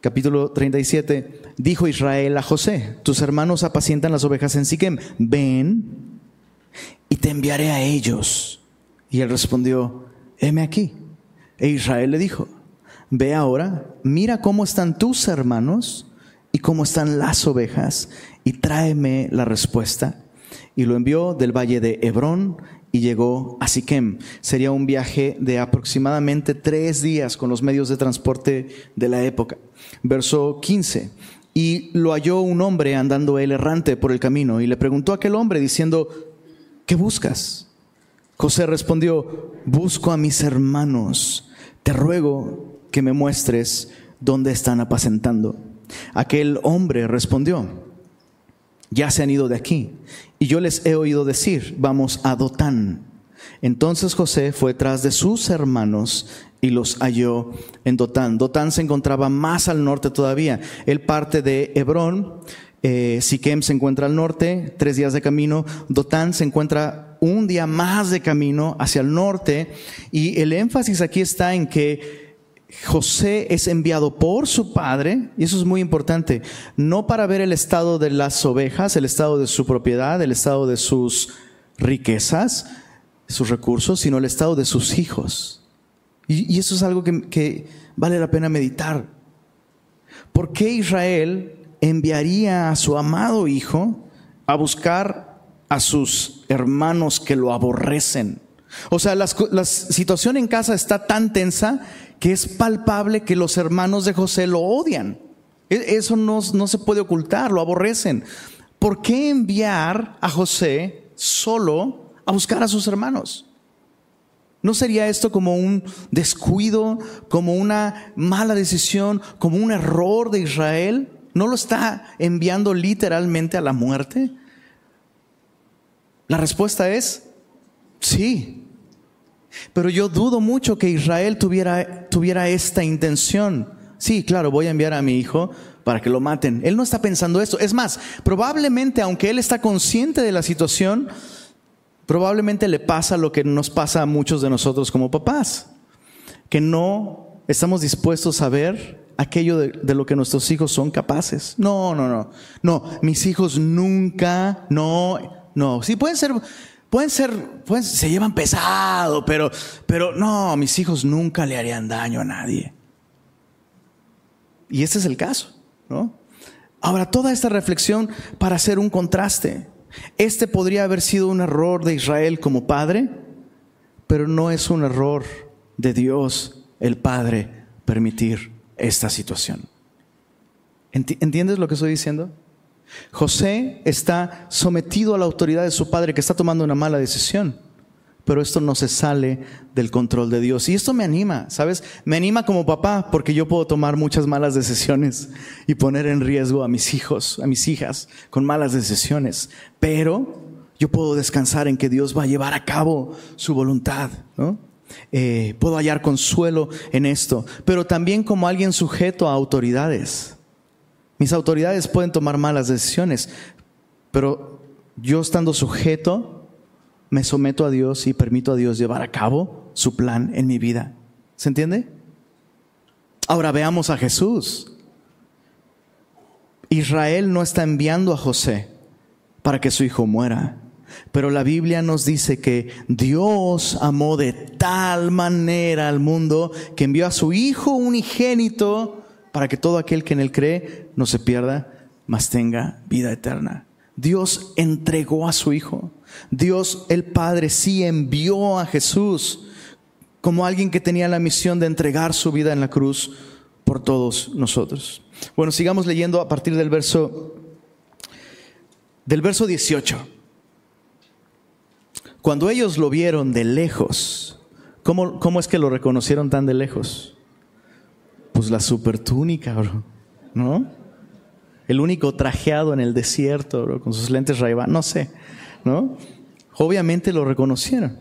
capítulo 37, dijo Israel a José, tus hermanos apacientan las ovejas en Siquem, ven y te enviaré a ellos. Y él respondió, heme aquí. E Israel le dijo, ve ahora, mira cómo están tus hermanos y cómo están las ovejas, y tráeme la respuesta. Y lo envió del valle de Hebrón y llegó a Siquem. Sería un viaje de aproximadamente tres días con los medios de transporte de la época. Verso 15. Y lo halló un hombre andando él errante por el camino y le preguntó a aquel hombre diciendo, ¿qué buscas? José respondió, busco a mis hermanos, te ruego que me muestres dónde están apacentando. Aquel hombre respondió, ya se han ido de aquí, y yo les he oído decir, vamos a Dotán. Entonces José fue tras de sus hermanos y los halló en Dotán. Dotán se encontraba más al norte todavía. Él parte de Hebrón, eh, Siquem se encuentra al norte, tres días de camino. Dotán se encuentra un día más de camino hacia el norte y el énfasis aquí está en que José es enviado por su padre, y eso es muy importante, no para ver el estado de las ovejas, el estado de su propiedad, el estado de sus riquezas, sus recursos, sino el estado de sus hijos. Y, eso es algo que, que vale la pena meditar. ¿Por qué Israel enviaría a su amado hijo a buscar a sus hermanos que lo aborrecen. O sea, la, situación en casa está tan tensa que es palpable que los hermanos de José lo odian. E, eso no, no se puede ocultar, lo aborrecen. ¿Por qué enviar a José solo a buscar a sus hermanos? ¿No sería esto como un descuido, como una mala decisión, como un error de Israel? ¿No lo está enviando literalmente a la muerte? La respuesta es sí. Pero yo dudo mucho que Israel tuviera, tuviera esta intención. Sí, claro, voy a enviar a mi hijo para que lo maten. Él no está pensando esto. Es más, probablemente, aunque él está consciente de la situación, probablemente le pasa lo que nos pasa a muchos de nosotros como papás, que no estamos dispuestos a ver aquello de, de, lo que nuestros hijos son capaces. No, no, no. No, mis hijos nunca, no, No, sí pueden ser, pueden ser, se llevan pesado, pero, pero no, mis hijos nunca le harían daño a nadie. Y este es el caso, ¿no? Ahora, toda esta reflexión para hacer un contraste. Este podría haber sido un error de Israel como padre, pero no es un error de Dios, el Padre, permitir esta situación. ¿Entiendes lo que estoy diciendo? José está sometido a la autoridad de su padre que está tomando una mala decisión, pero esto no se sale del control de Dios. Y esto me anima, ¿sabes? Me anima como papá porque yo puedo tomar muchas malas decisiones y poner en riesgo a mis hijos, a mis hijas con malas decisiones, pero yo puedo descansar en que Dios va a llevar a cabo su voluntad. Eh, puedo hallar consuelo en esto, pero también como alguien sujeto a autoridades. Mis autoridades pueden tomar malas decisiones, pero yo estando sujeto, me someto a Dios y permito a Dios llevar a cabo su plan en mi vida. ¿Se entiende? Ahora veamos a Jesús. Israel no está enviando a José para que su hijo muera. Pero la Biblia nos dice que Dios amó de tal manera al mundo que envió a su Hijo unigénito para que todo aquel que en él cree no se pierda, mas tenga vida eterna. Dios entregó a su Hijo. Dios el Padre sí envió a Jesús como alguien que tenía la misión de entregar su vida en la cruz por todos nosotros. Bueno, sigamos leyendo a partir del verso del verso 18. Cuando ellos lo vieron de lejos, ¿cómo, cómo es que lo reconocieron tan de lejos? Pues la super túnica, bro, ¿no? El único trajeado en el desierto, bro, con sus lentes ray no sé, ¿no? Obviamente lo reconocieron.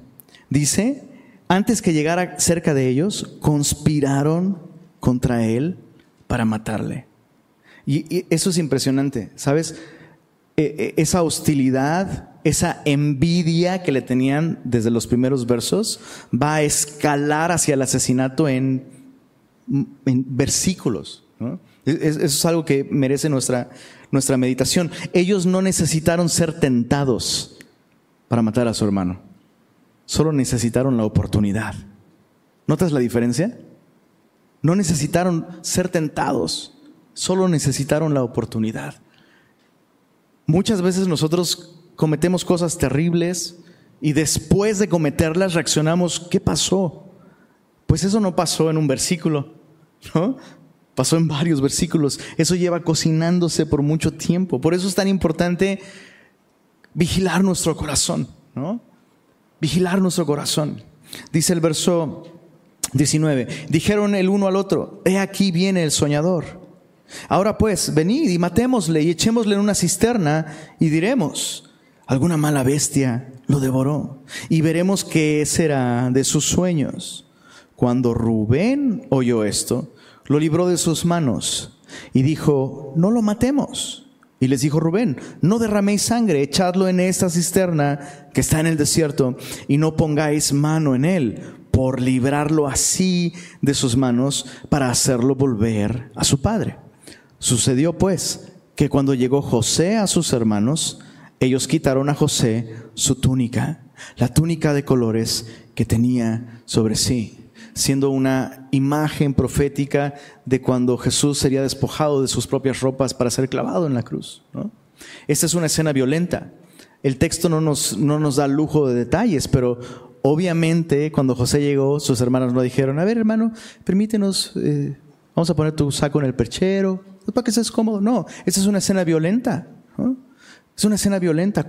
Dice, antes que llegara cerca de ellos, conspiraron contra él para matarle. Y, eso es impresionante, ¿sabes? E, e, esa hostilidad, esa envidia que le tenían desde los primeros versos va a escalar hacia el asesinato en, versículos. Eso es algo que merece nuestra, nuestra meditación. Ellos no necesitaron ser tentados para matar a su hermano. Solo necesitaron la oportunidad. ¿Notas la diferencia? No necesitaron ser tentados, solo necesitaron la oportunidad. Muchas veces nosotros cometemos cosas terribles y después de cometerlas reaccionamos, ¿qué pasó? Pues eso no pasó en un versículo, ¿no? Pasó en varios versículos. Eso lleva cocinándose por mucho tiempo. Por eso es tan importante vigilar nuestro corazón, ¿no? Vigilar nuestro corazón. Dice el verso 19, dijeron el uno al otro, he aquí viene el soñador. Ahora pues, venid y matémosle y echémosle en una cisterna y diremos, alguna mala bestia lo devoró. Y veremos qué será de sus sueños. Cuando Rubén oyó esto, lo libró de sus manos y dijo, no lo matemos. Y les dijo Rubén, no derraméis sangre, echadlo en esta cisterna que está en el desierto y no pongáis mano en él, por librarlo así de sus manos para hacerlo volver a su padre. Sucedió pues que cuando llegó José a sus hermanos, ellos quitaron a José su túnica, la túnica de colores que tenía sobre sí, siendo una imagen profética de cuando Jesús sería despojado de sus propias ropas para ser clavado en la cruz. Esta es una escena violenta. El texto no nos, no nos da lujo de detalles, pero obviamente cuando José llegó, sus hermanos no dijeron, a ver hermano, permítenos, eh, vamos a poner tu saco en el perchero, para que estés cómodo. No, esta es una escena violenta. Es una escena violenta.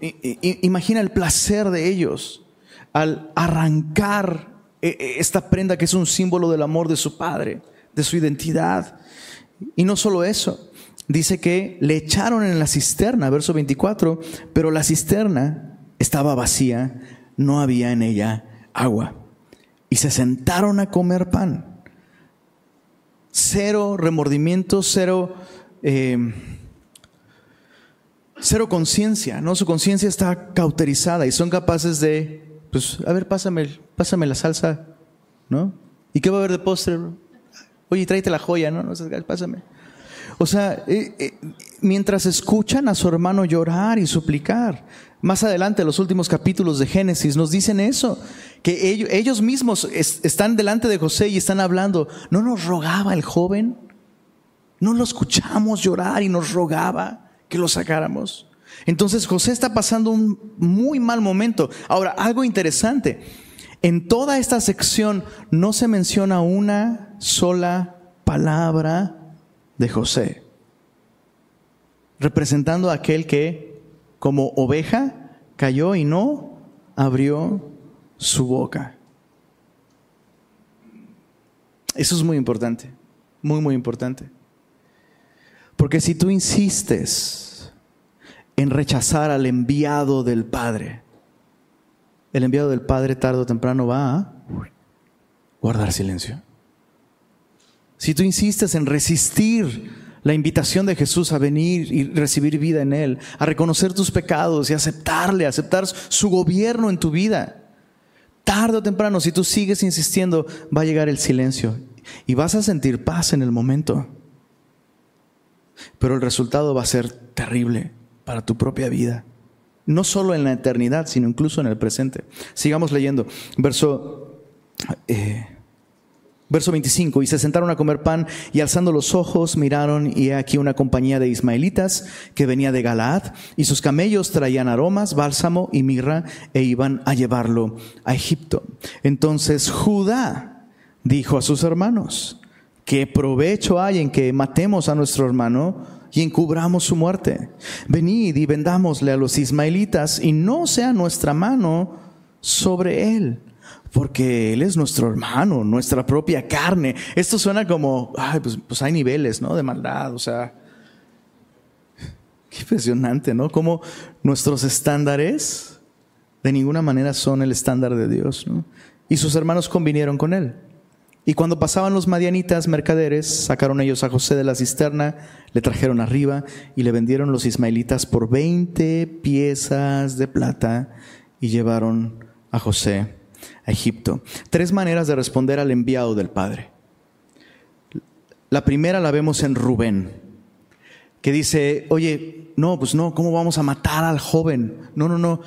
Eh, imagina el placer de ellos al arrancar esta prenda que es un símbolo del amor de su padre, de su identidad. Y no solo eso, dice que le echaron en la cisterna, verso 24, pero la cisterna estaba vacía, no había en ella agua. Y se sentaron a comer pan. Cero remordimiento, cero cero conciencia, ¿no? Su conciencia está cauterizada y son capaces de, pues, a ver, pásame, pásame la salsa, ¿no? ¿Y qué va a haber de postre? Oye, tráete la joya, ¿no? no pásame. O sea, eh, eh, mientras escuchan a su hermano llorar y suplicar. Más adelante, los últimos capítulos de Génesis nos dicen eso, que ellos mismos están delante de José y están hablando. ¿No nos rogaba el joven? ¿No lo escuchamos llorar y nos rogaba que lo sacáramos? Entonces José está pasando un muy mal momento. Ahora, algo interesante, en toda esta sección no se menciona una sola palabra de José, representando a aquel que como oveja cayó y no abrió su boca. Eso es muy importante, muy, muy importante. Porque si tú insistes en rechazar al enviado del Padre, el enviado del Padre tarde o temprano va a guardar silencio. Si tú insistes en resistir la invitación de Jesús a venir y recibir vida en Él, a reconocer tus pecados y aceptarle, aceptar su gobierno en tu vida, tarde o temprano, si tú sigues insistiendo, va a llegar el silencio y vas a sentir paz en el momento. Pero el resultado va a ser terrible para tu propia vida. No solo en la eternidad, sino incluso en el presente. Sigamos leyendo. Verso eh, Verso 25, y se sentaron a comer pan y alzando los ojos miraron y aquí una compañía de ismaelitas que venía de Galaad y sus camellos traían aromas, bálsamo y mirra e iban a llevarlo a Egipto. Entonces Judá dijo a sus hermanos, ¿qué provecho hay en que matemos a nuestro hermano y encubramos su muerte? Venid y vendámosle a los ismaelitas y no sea nuestra mano sobre él porque Él es nuestro hermano, nuestra propia carne. Esto suena como, ay, pues, pues, hay niveles, ¿no? De maldad, o sea, qué impresionante, ¿no? Como nuestros estándares de ninguna manera son el estándar de Dios. Y sus hermanos convinieron con Él. Y cuando pasaban los madianitas mercaderes, sacaron ellos a José de la cisterna, le trajeron arriba y le vendieron los ismaelitas por 20 piezas de plata y llevaron a José Egipto. Tres maneras de responder al enviado del Padre. La primera la vemos en Rubén, que dice, oye, no, pues no, ¿cómo vamos a matar al joven? No, no, no.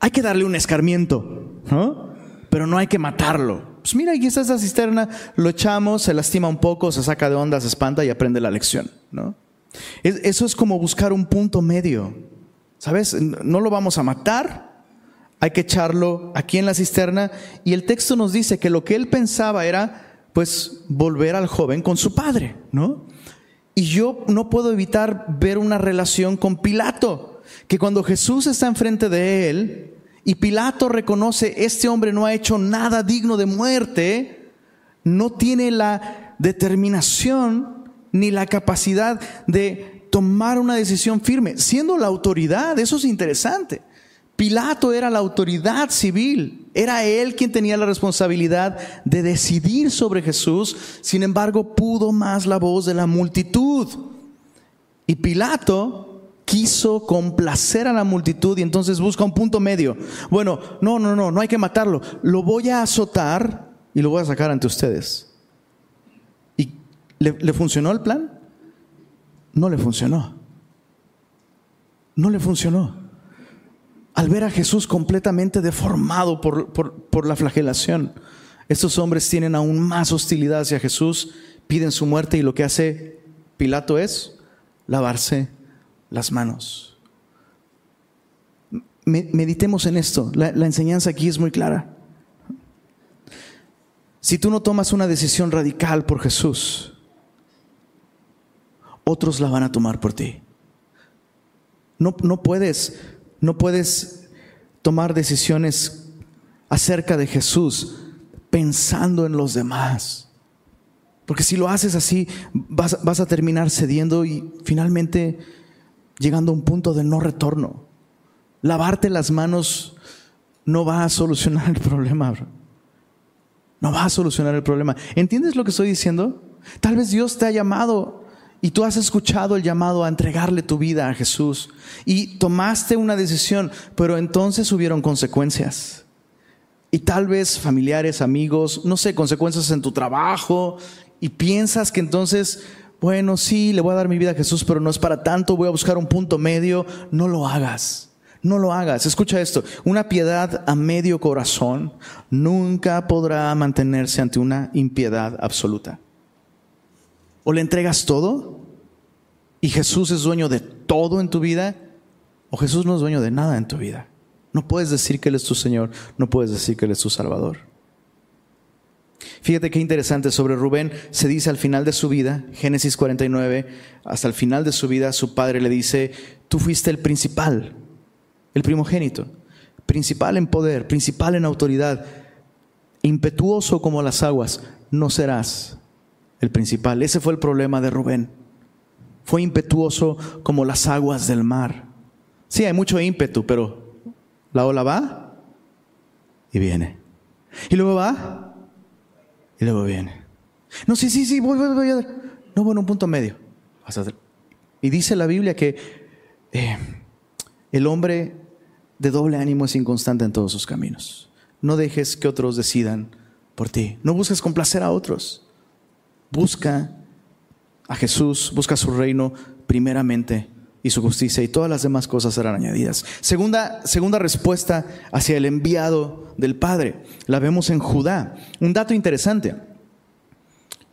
Hay que darle un escarmiento, ¿no? Pero no hay que matarlo. Pues mira, aquí está esa cisterna, lo echamos, se lastima un poco, se saca de onda, se espanta y aprende la lección, ¿no? Eso es como buscar un punto medio, ¿sabes? No lo vamos a matar, hay que echarlo aquí en la cisterna. Y el texto nos dice que lo que él pensaba era, pues, volver al joven con su padre, ¿no? Y yo no puedo evitar ver una relación con Pilato, que cuando Jesús está enfrente de él y Pilato reconoce, este hombre no ha hecho nada digno de muerte, no tiene la determinación ni la capacidad de tomar una decisión firme, siendo la autoridad, eso es interesante. Pilato era la autoridad civil, era él quien tenía la responsabilidad de decidir sobre Jesús, sin embargo pudo más la voz de la multitud. Y Pilato quiso complacer a la multitud y entonces busca un punto medio. Bueno, no, no, no, no hay que matarlo, lo voy a azotar y lo voy a sacar ante ustedes. ¿Y le, funcionó el plan? No le funcionó. No le funcionó al ver a Jesús completamente deformado por, la flagelación. Estos hombres tienen aún más hostilidad hacia Jesús, piden su muerte y lo que hace Pilato es lavarse las manos. Meditemos en esto, la, enseñanza aquí es muy clara. Si tú no tomas una decisión radical por Jesús, otros la van a tomar por ti. No, no puedes no puedes tomar decisiones acerca de Jesús pensando en los demás. Porque si lo haces así, vas, a terminar cediendo y finalmente llegando a un punto de no retorno. Lavarte las manos no va a solucionar el problema. No va a solucionar el problema. ¿Entiendes lo que estoy diciendo? Tal vez Dios te ha llamado y tú has escuchado el llamado a entregarle tu vida a Jesús y tomaste una decisión, pero entonces hubieron consecuencias. Y tal vez familiares, amigos, no sé, consecuencias en tu trabajo y piensas que entonces bueno, sí, le voy a dar mi vida a Jesús, pero no es para tanto, voy a buscar un punto medio, no lo hagas. No lo hagas. Escucha esto. Una piedad a medio corazón nunca podrá mantenerse ante una impiedad absoluta. O le entregas todo y Jesús es dueño de todo en tu vida, o Jesús no es dueño de nada en tu vida. No puedes decir que Él es tu Señor, no puedes decir que Él es tu Salvador. Fíjate qué interesante, sobre Rubén se dice al final de su vida, Génesis 49, hasta el final de su vida, su padre le dice, tú fuiste el principal, el primogénito, principal en poder, principal en autoridad, impetuoso como las aguas, no serás el principal. Ese fue el problema de Rubén. Fue impetuoso como las aguas del mar. Sí, hay mucho ímpetu, pero la ola va y viene. Y luego va y luego viene. No, sí, sí, sí, voy, voy, voy. No, bueno, un punto medio. Y dice la Biblia que eh, el hombre de doble ánimo es inconstante en todos sus caminos. No dejes que otros decidan por ti. No busques complacer a otros. Busca a Jesús, busca su reino primeramente y su justicia y todas las demás cosas serán añadidas. Segunda, segunda respuesta hacia el enviado del Padre. La vemos en Judá. Un dato interesante.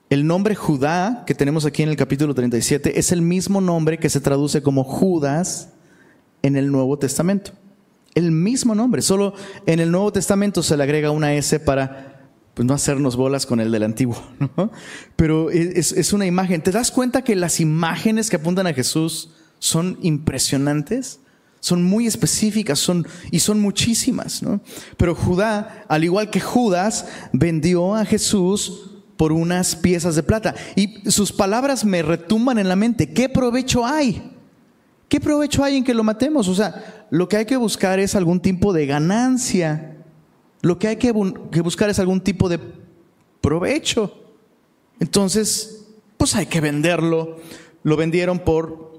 El nombre Judá que tenemos aquí en el capítulo 37 es el mismo nombre que se traduce como Judas en el Nuevo Testamento. El mismo nombre, solo en el Nuevo Testamento se le agrega una S para pues, no hacernos bolas con el del antiguo. Pero es, es una imagen. ¿Te das cuenta que las imágenes que apuntan a Jesús son impresionantes? son muy específicas son, y son muchísimas. ¿no? Pero Judá, al igual que Judas, vendió a Jesús por unas piezas de plata. Y sus palabras me retumban en la mente. ¿Qué provecho hay? ¿Qué provecho hay en que lo matemos? O sea, lo que hay que buscar es algún tipo de ganancia. Lo que hay que, buscar es algún tipo de provecho. Entonces, pues hay que venderlo. Lo vendieron por,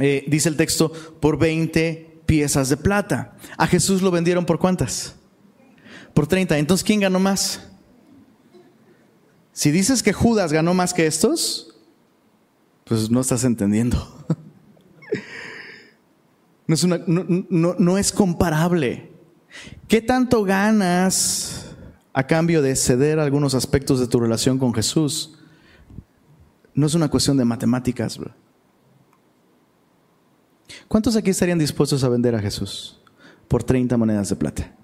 eh, dice el texto, por 20 piezas de plata. A Jesús lo vendieron por cuántas? Por 30. Entonces, ¿quién ganó más? Si dices que Judas ganó más que estos, pues no estás entendiendo. (laughs) No es, no, es comparable. ¿Qué tanto ganas a cambio de ceder algunos aspectos de tu relación con Jesús? No es una cuestión de matemáticas, bro. ¿Cuántos aquí estarían dispuestos a vender a Jesús por 30 monedas de plata?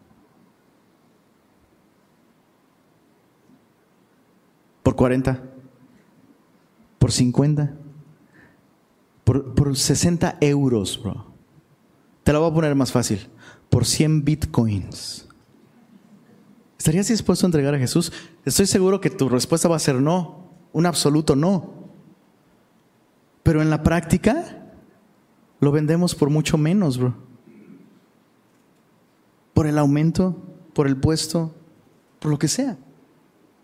¿Por 40? ¿Por 50? Por, por 60 euros, bro. Te la voy a poner más fácil. Por 100 bitcoins. ¿Estarías dispuesto a entregar a Jesús? Estoy seguro que tu respuesta va a ser no, un absoluto no. Pero en la práctica lo vendemos por mucho menos, bro. Por el aumento, por el puesto, por lo que sea.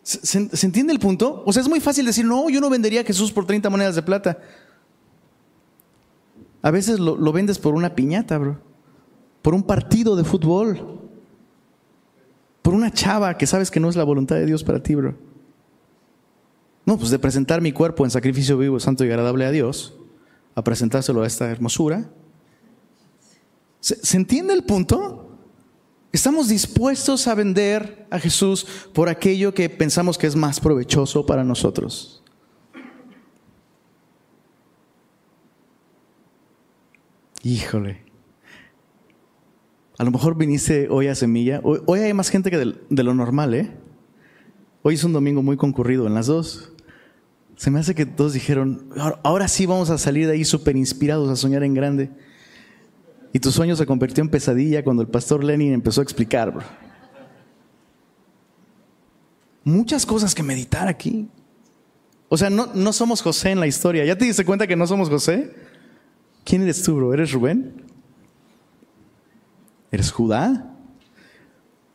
¿Se, ¿Se, entiende el punto? O sea, es muy fácil decir, no, yo no vendería a Jesús por 30 monedas de plata. A veces lo, vendes por una piñata, bro. Por un partido de fútbol. Por una chava que sabes que no es la voluntad de Dios para ti, bro. No, pues de presentar mi cuerpo en sacrificio vivo, santo y agradable a Dios, a presentárselo a esta hermosura. ¿Se, ¿Se, entiende el punto? Estamos dispuestos a vender a Jesús por aquello que pensamos que es más provechoso para nosotros. Híjole. A lo mejor viniste hoy a Semilla. Hoy, hay más gente que de, lo normal, ¿eh? Hoy es un domingo muy concurrido en las dos. Se me hace que todos dijeron, ahora, sí vamos a salir de ahí súper inspirados a soñar en grande. Y tu sueño se convirtió en pesadilla cuando el pastor Lenin empezó a explicar, bro. Muchas cosas que meditar aquí. O sea, no, no somos José en la historia. ¿Ya te diste cuenta que no somos José? ¿Quién eres tú, bro? ¿Eres Rubén? ¿Eres Judá?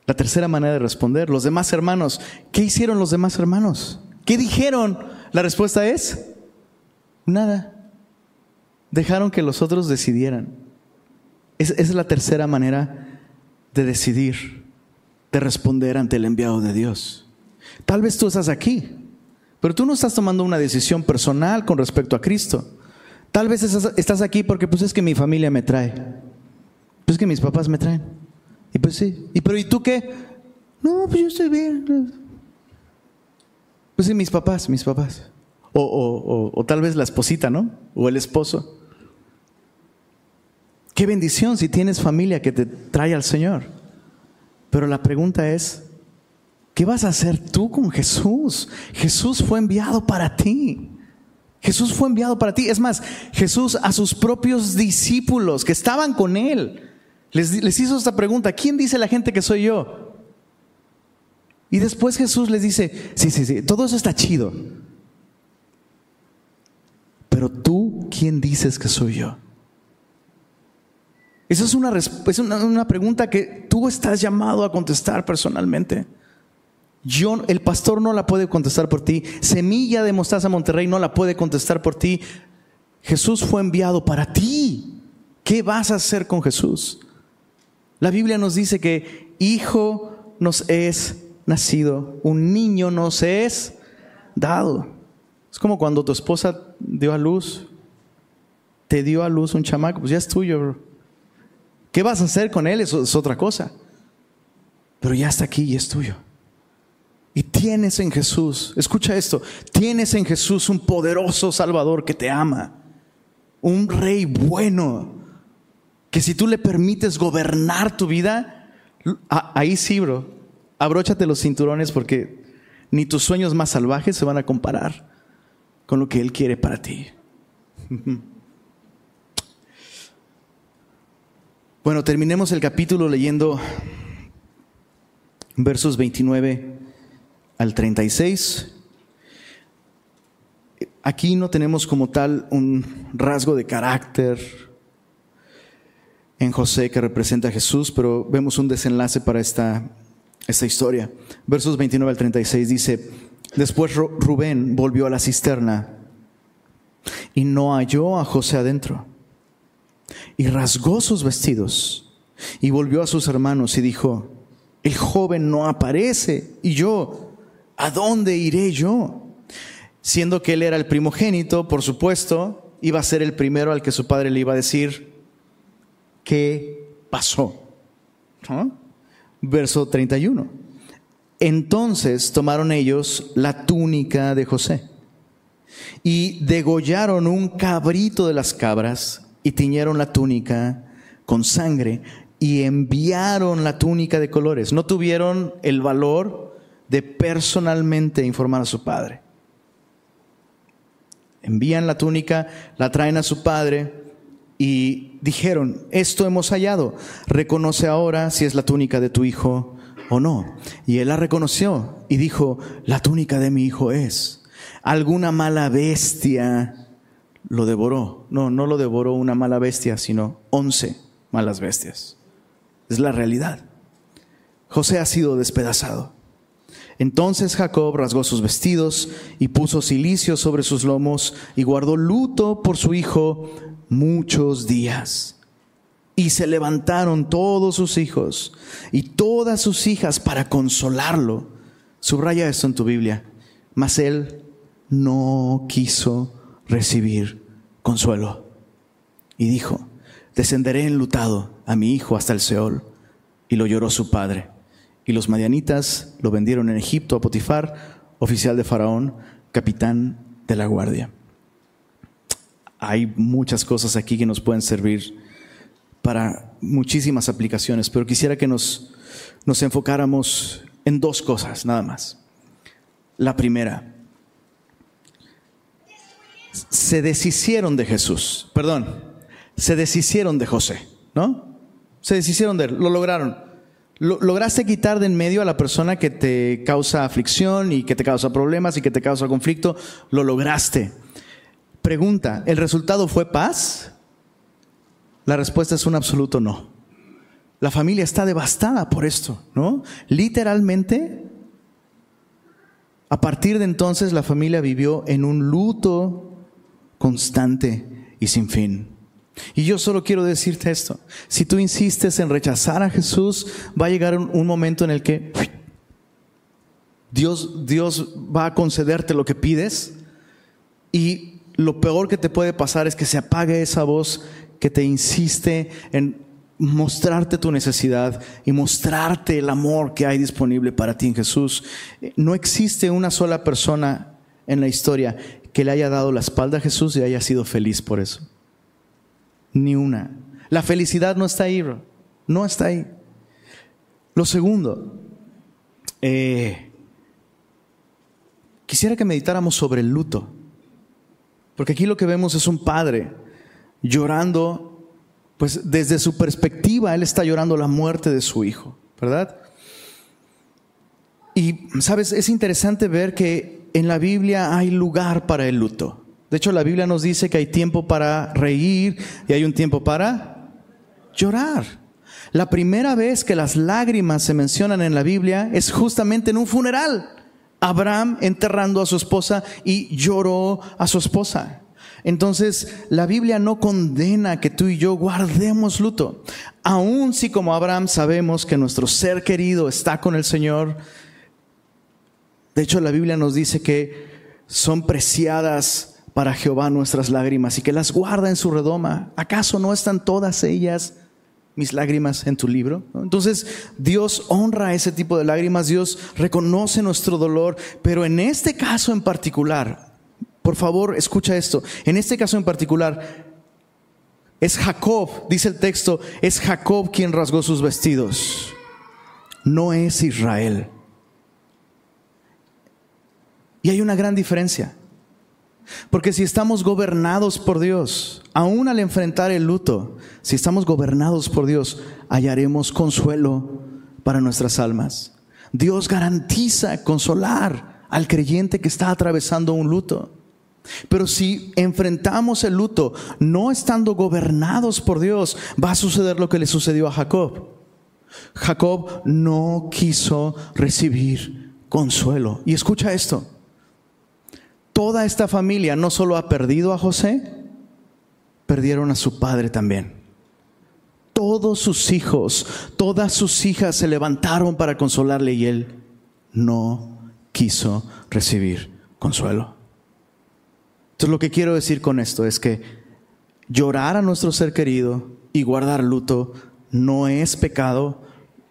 La tercera manera de responder, los demás hermanos. ¿Qué hicieron los demás hermanos? ¿Qué dijeron? La respuesta es nada. Dejaron que los otros decidieran. Esa es la tercera manera de decidir, de responder ante el enviado de Dios. Tal vez tú estás aquí, Pero tú no estás tomando una decisión personal con respecto a Cristo. Tal vez estás aquí porque pues es que mi familia me trae. Pues es que mis papás me traen. Y pues sí. ¿Y pero ¿y tú qué? No, pues yo estoy bien. Pues mis papás, mis papás. O, o tal vez la esposita, ¿no? O el esposo. Qué bendición si tienes familia que te trae al Señor. Pero la pregunta es, ¿qué vas a hacer tú con Jesús? Jesús fue enviado para ti. Jesús fue enviado para ti. Es más, Jesús a sus propios discípulos que estaban con él, les, hizo esta pregunta, ¿quién dice la gente que soy yo? Y después Jesús les dice, sí, sí, sí, todo eso está chido. Pero tú, ¿quién dices que soy yo? Esa es una, es una, pregunta que tú estás llamado a contestar personalmente. Yo, el pastor no la puede contestar por ti. Semilla de Mostaza Monterrey no la puede contestar por ti. Jesús fue enviado para ti. ¿Qué vas a hacer con Jesús? La Biblia nos dice que hijo nos es nacido, un niño nos es dado. Es como cuando tu esposa dio a luz, te dio a luz un chamaco, pues ya es tuyo, bro. ¿Qué vas a hacer con él? Eso es otra cosa. Pero ya está aquí y es tuyo. Y tienes en Jesús, escucha esto, tienes en Jesús un poderoso Salvador que te ama, un rey bueno, que si tú le permites gobernar tu vida, ahí sí, bro, abróchate los cinturones porque ni tus sueños más salvajes se van a comparar con lo que Él quiere para ti. (laughs) Bueno, terminemos el capítulo leyendo versos 29 al 36. Aquí no tenemos como tal un rasgo de carácter en José que representa a Jesús, pero vemos un desenlace para esta, esta historia. Versos 29 al 36 dice, después Rubén volvió a la cisterna y no halló a José adentro y rasgó sus vestidos y volvió a sus hermanos y dijo, el joven no aparece y yo, ¿a dónde iré yo? Siendo que él era el primogénito, por supuesto, iba a ser el primero al que su padre le iba a decir, ¿qué pasó? Verso 31. Entonces tomaron ellos la túnica de José y degollaron un cabrito de las cabras y tiñeron la túnica con sangre y enviaron la túnica de colores. No tuvieron el valor de personalmente informar a su padre. Envían la túnica, la traen a su padre y dijeron, esto hemos hallado, reconoce ahora si es la túnica de tu hijo o no. Y él la reconoció y dijo, la túnica de mi hijo es. Alguna mala bestia lo devoró. No, no lo devoró una mala bestia, sino once malas bestias. Es la realidad. José ha sido despedazado. Entonces Jacob rasgó sus vestidos y puso cilicio sobre sus lomos y guardó luto por su hijo muchos días. Y se levantaron todos sus hijos y todas sus hijas para consolarlo. Subraya esto en tu Biblia. Mas él no quiso recibir consuelo. Y dijo, descenderé enlutado a mi hijo hasta el Seol. Y lo lloró su padre. Y los madianitas lo vendieron en Egipto a Potifar, oficial de Faraón, capitán de la guardia. Hay muchas cosas aquí que nos pueden servir para muchísimas aplicaciones, pero quisiera que nos, nos enfocáramos en dos cosas, nada más. La primera, se deshicieron de Jesús, perdón, se deshicieron de José, ¿no? Se deshicieron de él, lo lograron. lograste quitar de en medio a la persona que te causa aflicción y que te causa problemas y que te causa conflicto, lo lograste. Pregunta, ¿el resultado fue paz? La respuesta es un absoluto no. La familia está devastada por esto, ¿no? Literalmente, a partir de entonces la familia vivió en un luto constante y sin fin. Y yo solo quiero decirte esto, si tú insistes en rechazar a Jesús, va a llegar un, momento en el que Dios, Dios va a concederte lo que pides y lo peor que te puede pasar es que se apague esa voz que te insiste en mostrarte tu necesidad y mostrarte el amor que hay disponible para ti en Jesús. No existe una sola persona en la historia que le haya dado la espalda a Jesús y haya sido feliz por eso. Ni una. La felicidad no está ahí, no está ahí. Lo segundo, eh, quisiera que meditáramos sobre el luto, porque aquí lo que vemos es un padre llorando, pues desde su perspectiva, él está llorando la muerte de su hijo, ¿verdad? Y, sabes, es interesante ver que en la Biblia hay lugar para el luto. De hecho, la Biblia nos dice que hay tiempo para reír y hay un tiempo para llorar. La primera vez que las lágrimas se mencionan en la Biblia es justamente en un funeral. Abraham enterrando a su esposa y lloró a su esposa. Entonces, la Biblia no condena que tú y yo guardemos luto. Aun si como Abraham sabemos que nuestro ser querido está con el Señor. De hecho, la Biblia nos dice que son preciadas para Jehová nuestras lágrimas y que las guarda en su redoma. ¿Acaso no están todas ellas mis lágrimas en tu libro. Entonces Dios honra ese tipo de lágrimas, Dios reconoce nuestro dolor, pero en este caso en particular, por favor escucha esto, en este caso en particular, es Jacob, dice el texto, es Jacob quien rasgó sus vestidos, no es Israel. Y hay una gran diferencia. Porque si estamos gobernados por Dios, aún al enfrentar el luto, si estamos gobernados por Dios, hallaremos consuelo para nuestras almas. Dios garantiza consolar al creyente que está atravesando un luto. Pero si enfrentamos el luto no estando gobernados por Dios, va a suceder lo que le sucedió a Jacob. Jacob no quiso recibir consuelo. Y escucha esto toda esta familia no solo ha perdido a José, perdieron a su padre también. Todos sus hijos, todas sus hijas se levantaron para consolarle y él no quiso recibir consuelo. Entonces lo que quiero decir con esto es que llorar a nuestro ser querido y guardar luto no es pecado,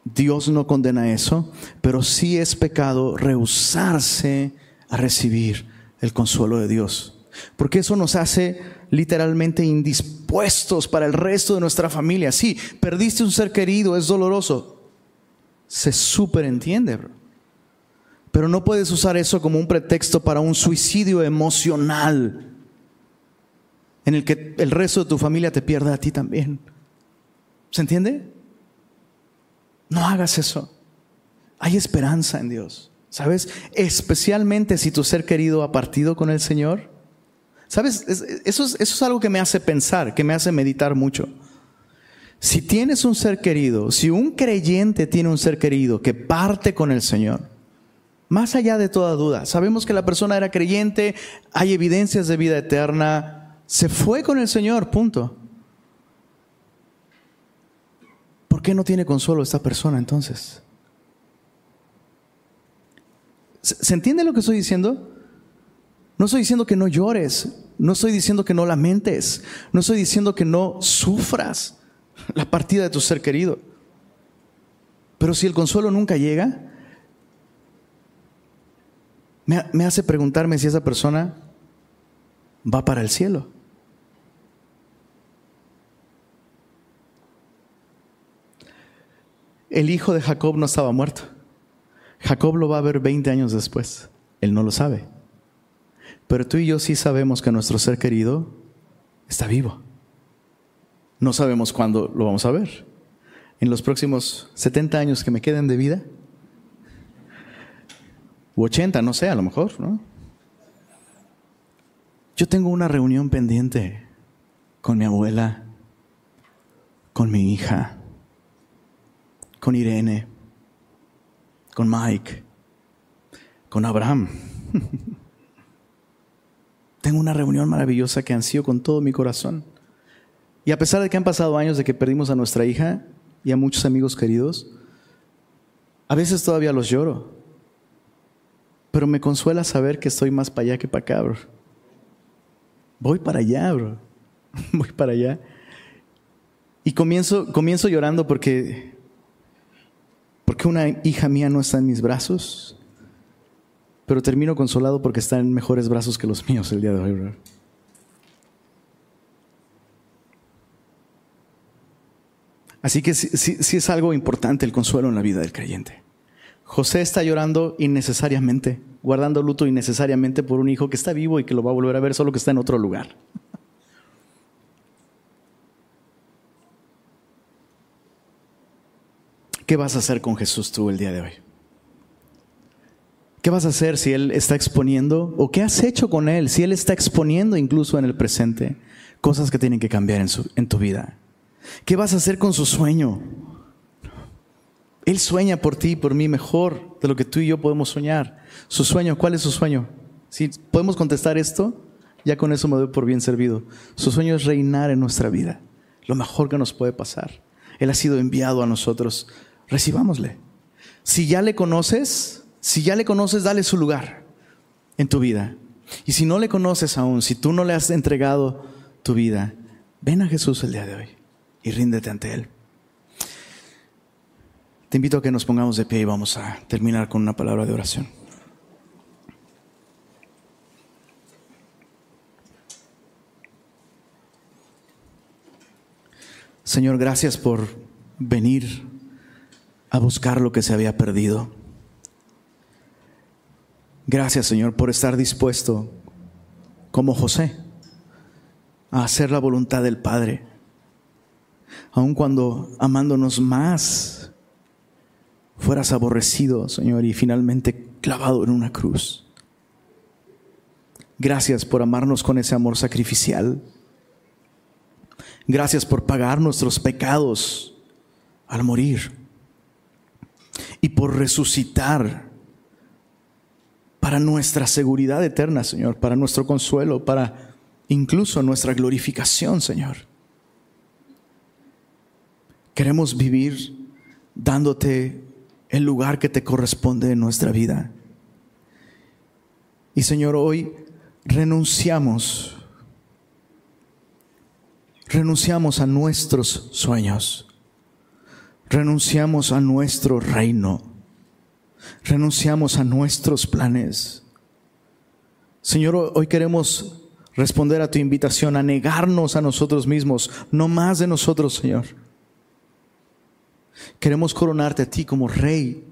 Dios no condena eso, pero sí es pecado rehusarse a recibir el consuelo de Dios. Porque eso nos hace literalmente indispuestos para el resto de nuestra familia. Sí, perdiste un ser querido, es doloroso. Se superentiende, bro. Pero no puedes usar eso como un pretexto para un suicidio emocional en el que el resto de tu familia te pierda a ti también. ¿Se entiende? No hagas eso. Hay esperanza en Dios. ¿Sabes? Especialmente si tu ser querido ha partido con el Señor. ¿Sabes? Eso es, algo que me hace pensar, que me hace meditar mucho. Si tienes un ser querido, si un creyente tiene un ser querido que parte con el Señor, más allá de toda duda, sabemos que la persona era creyente, hay evidencias de vida eterna, se fue con el Señor, punto. ¿Por qué no tiene consuelo esta persona entonces? ¿Se entiende lo que estoy diciendo? No estoy diciendo que no llores, no estoy diciendo que no lamentes, no estoy diciendo que no sufras la partida de tu ser querido. Pero si el consuelo nunca llega, me, me hace preguntarme si esa persona va para el cielo. El hijo de Jacob no estaba muerto. Jacob lo va a ver 20 años después. Él no lo sabe. Pero tú y yo sí sabemos que nuestro ser querido está vivo. No sabemos cuándo lo vamos a ver. En los próximos 70 años que me queden de vida. U 80, no sé, a lo mejor, ¿no? Yo tengo una reunión pendiente con mi abuela, con mi hija, con Irene con Mike, con Abraham. (laughs) Tengo una reunión maravillosa que ansío con todo mi corazón. Y a pesar de que han pasado años de que perdimos a nuestra hija y a muchos amigos queridos, a veces todavía los lloro. pero me consuela saber que estoy más para allá que para acá, bro. Voy para allá, bro. (laughs) Voy para allá. Y comienzo, comienzo llorando porque, porque una hija mía no está en mis brazos, pero termino consolado porque está en mejores brazos que los míos el día de hoy. Así que sí, es algo importante el consuelo en la vida del creyente. José está llorando innecesariamente, guardando luto innecesariamente por un hijo que está vivo y que lo va a volver a ver, solo que está en otro lugar. ¿Qué vas a hacer con Jesús tú el día de hoy? ¿Qué vas a hacer si Él está exponiendo? ¿O qué has hecho con Él si Él está exponiendo incluso en el presente cosas que tienen que cambiar en, en tu vida? ¿Qué vas a hacer con su sueño? Él sueña por ti y por mí mejor de lo que tú y yo podemos soñar. Su sueño, ¿cuál es su sueño? Si podemos contestar esto, ya con eso me doy por bien servido. Su sueño es reinar en nuestra vida, lo mejor que nos puede pasar. Él ha sido enviado a nosotros, recibámosle. Si ya le conoces, si ya le conoces, dale su lugar en tu vida. Y si no le conoces aún, si tú no le has entregado tu vida, ven a Jesús el día de hoy y ríndete ante Él. Te invito a que nos pongamos de pie y vamos a terminar con una palabra de oración. Señor, gracias por venir a buscar lo que se había perdido. Gracias, Señor, por estar dispuesto, como José, a hacer la voluntad del Padre aun cuando amándonos más, fueras aborrecido, Señor, y finalmente clavado en una cruz. Gracias por amarnos con ese amor sacrificial. Gracias por pagar nuestros pecados al morir y por resucitar para nuestra seguridad eterna, Señor, para nuestro consuelo, para incluso nuestra glorificación, Señor. Queremos vivir dándote el lugar que te corresponde en nuestra vida. Y Señor, hoy renunciamos, renunciamos a nuestros sueños, renunciamos a nuestro reino, renunciamos a nuestros planes. Señor, hoy queremos responder a tu invitación a negarnos a nosotros mismos, no más de nosotros, Señor Queremos coronarte a ti como rey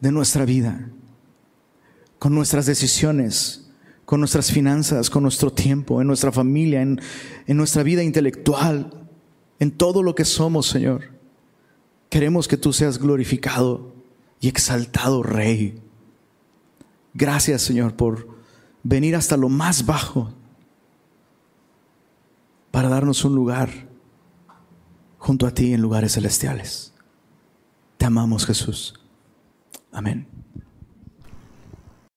de nuestra vida, con nuestras decisiones, con nuestras finanzas, con nuestro tiempo, en nuestra familia, en, nuestra vida intelectual, en todo lo que somos, Señor. Queremos que tú seas glorificado exaltado Rey. Gracias, Señor, por venir hasta lo más bajo para darnos un lugar junto a ti en lugares celestiales. Te amamos Jesús. Amén.